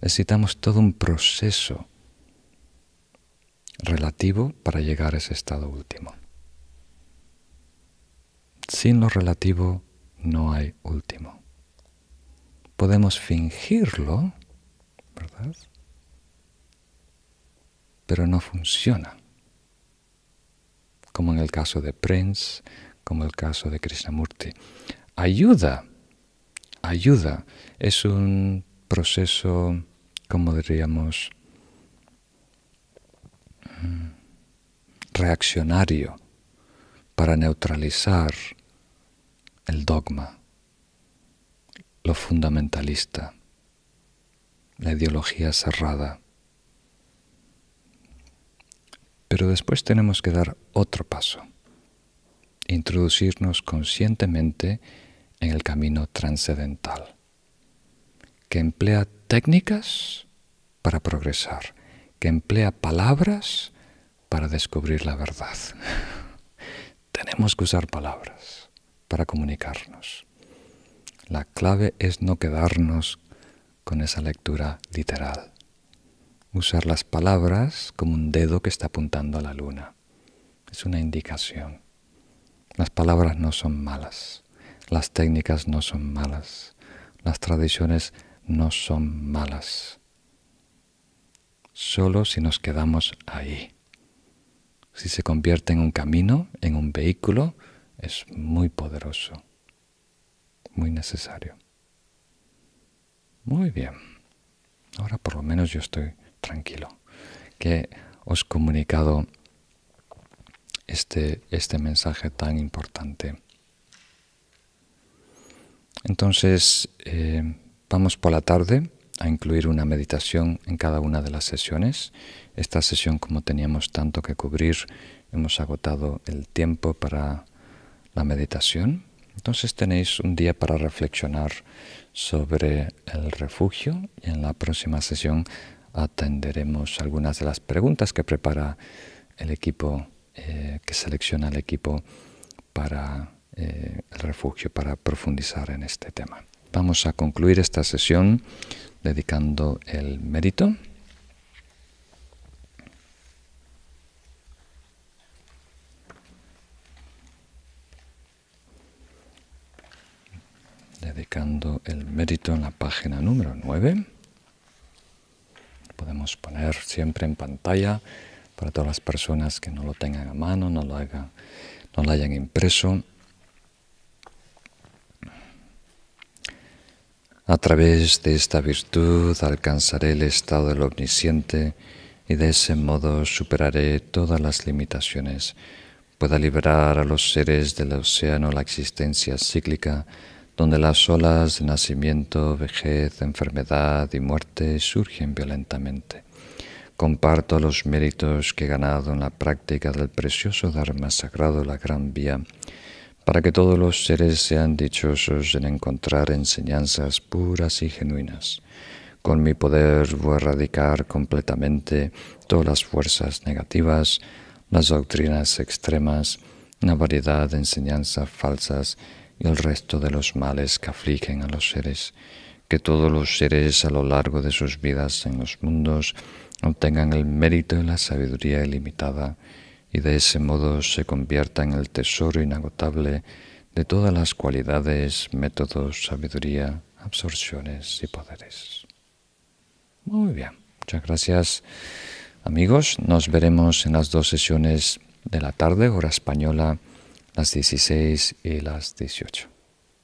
Necesitamos todo un proceso relativo para llegar a ese estado último. Sin lo relativo no hay último. Podemos fingirlo, ¿verdad? pero no funciona. Como en el caso de Prince, como el caso de Krishnamurti. Ayuda, ayuda. Es un proceso, como diríamos, reaccionario para neutralizar el dogma, lo fundamentalista, la ideología cerrada. Pero después tenemos que dar otro paso, introducirnos conscientemente en el camino trascendental, que emplea técnicas para progresar, que emplea palabras para descubrir la verdad. [LAUGHS] Tenemos que usar palabras para comunicarnos. La clave es no quedarnos con esa lectura literal. Usar las palabras como un dedo que está apuntando a la luna. Es una indicación. Las palabras no son malas. Las técnicas no son malas. Las tradiciones no son malas. Solo si nos quedamos ahí. Si se convierte en un camino, en un vehículo, es muy poderoso, muy necesario. Muy bien. Ahora por lo menos yo estoy tranquilo. Que os he comunicado este, este mensaje tan importante. Entonces, eh, vamos por la tarde a incluir una meditación en cada una de las sesiones. Esta sesión, como teníamos tanto que cubrir, hemos agotado el tiempo para la meditación. Entonces tenéis un día para reflexionar sobre el refugio y en la próxima sesión atenderemos algunas de las preguntas que prepara el equipo, eh, que selecciona el equipo para eh, el refugio, para profundizar en este tema. Vamos a concluir esta sesión dedicando el mérito. Dedicando el mérito en la página número 9. Podemos poner siempre en pantalla para todas las personas que no lo tengan a mano, no lo, hagan, no lo hayan impreso. A través de esta virtud alcanzaré el estado del omnisciente y de ese modo superaré todas las limitaciones. Pueda liberar a los seres del océano la existencia cíclica, donde las olas de nacimiento, vejez, enfermedad y muerte surgen violentamente. Comparto los méritos que he ganado en la práctica del precioso Dharma sagrado, la Gran Vía, para que todos los seres sean dichosos en encontrar enseñanzas puras y genuinas. Con mi poder voy a erradicar completamente todas las fuerzas negativas, las doctrinas extremas, una variedad de enseñanzas falsas y el resto de los males que afligen a los seres. Que todos los seres a lo largo de sus vidas en los mundos obtengan el mérito y la sabiduría ilimitada y de ese modo se convierta en el tesoro inagotable de todas las cualidades, métodos, sabiduría, absorciones y poderes. Muy bien, muchas gracias amigos. Nos veremos en las dos sesiones de la tarde, hora española, las 16 y las 18.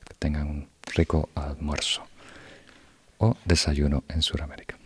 Que tengan un rico almuerzo o desayuno en Sudamérica.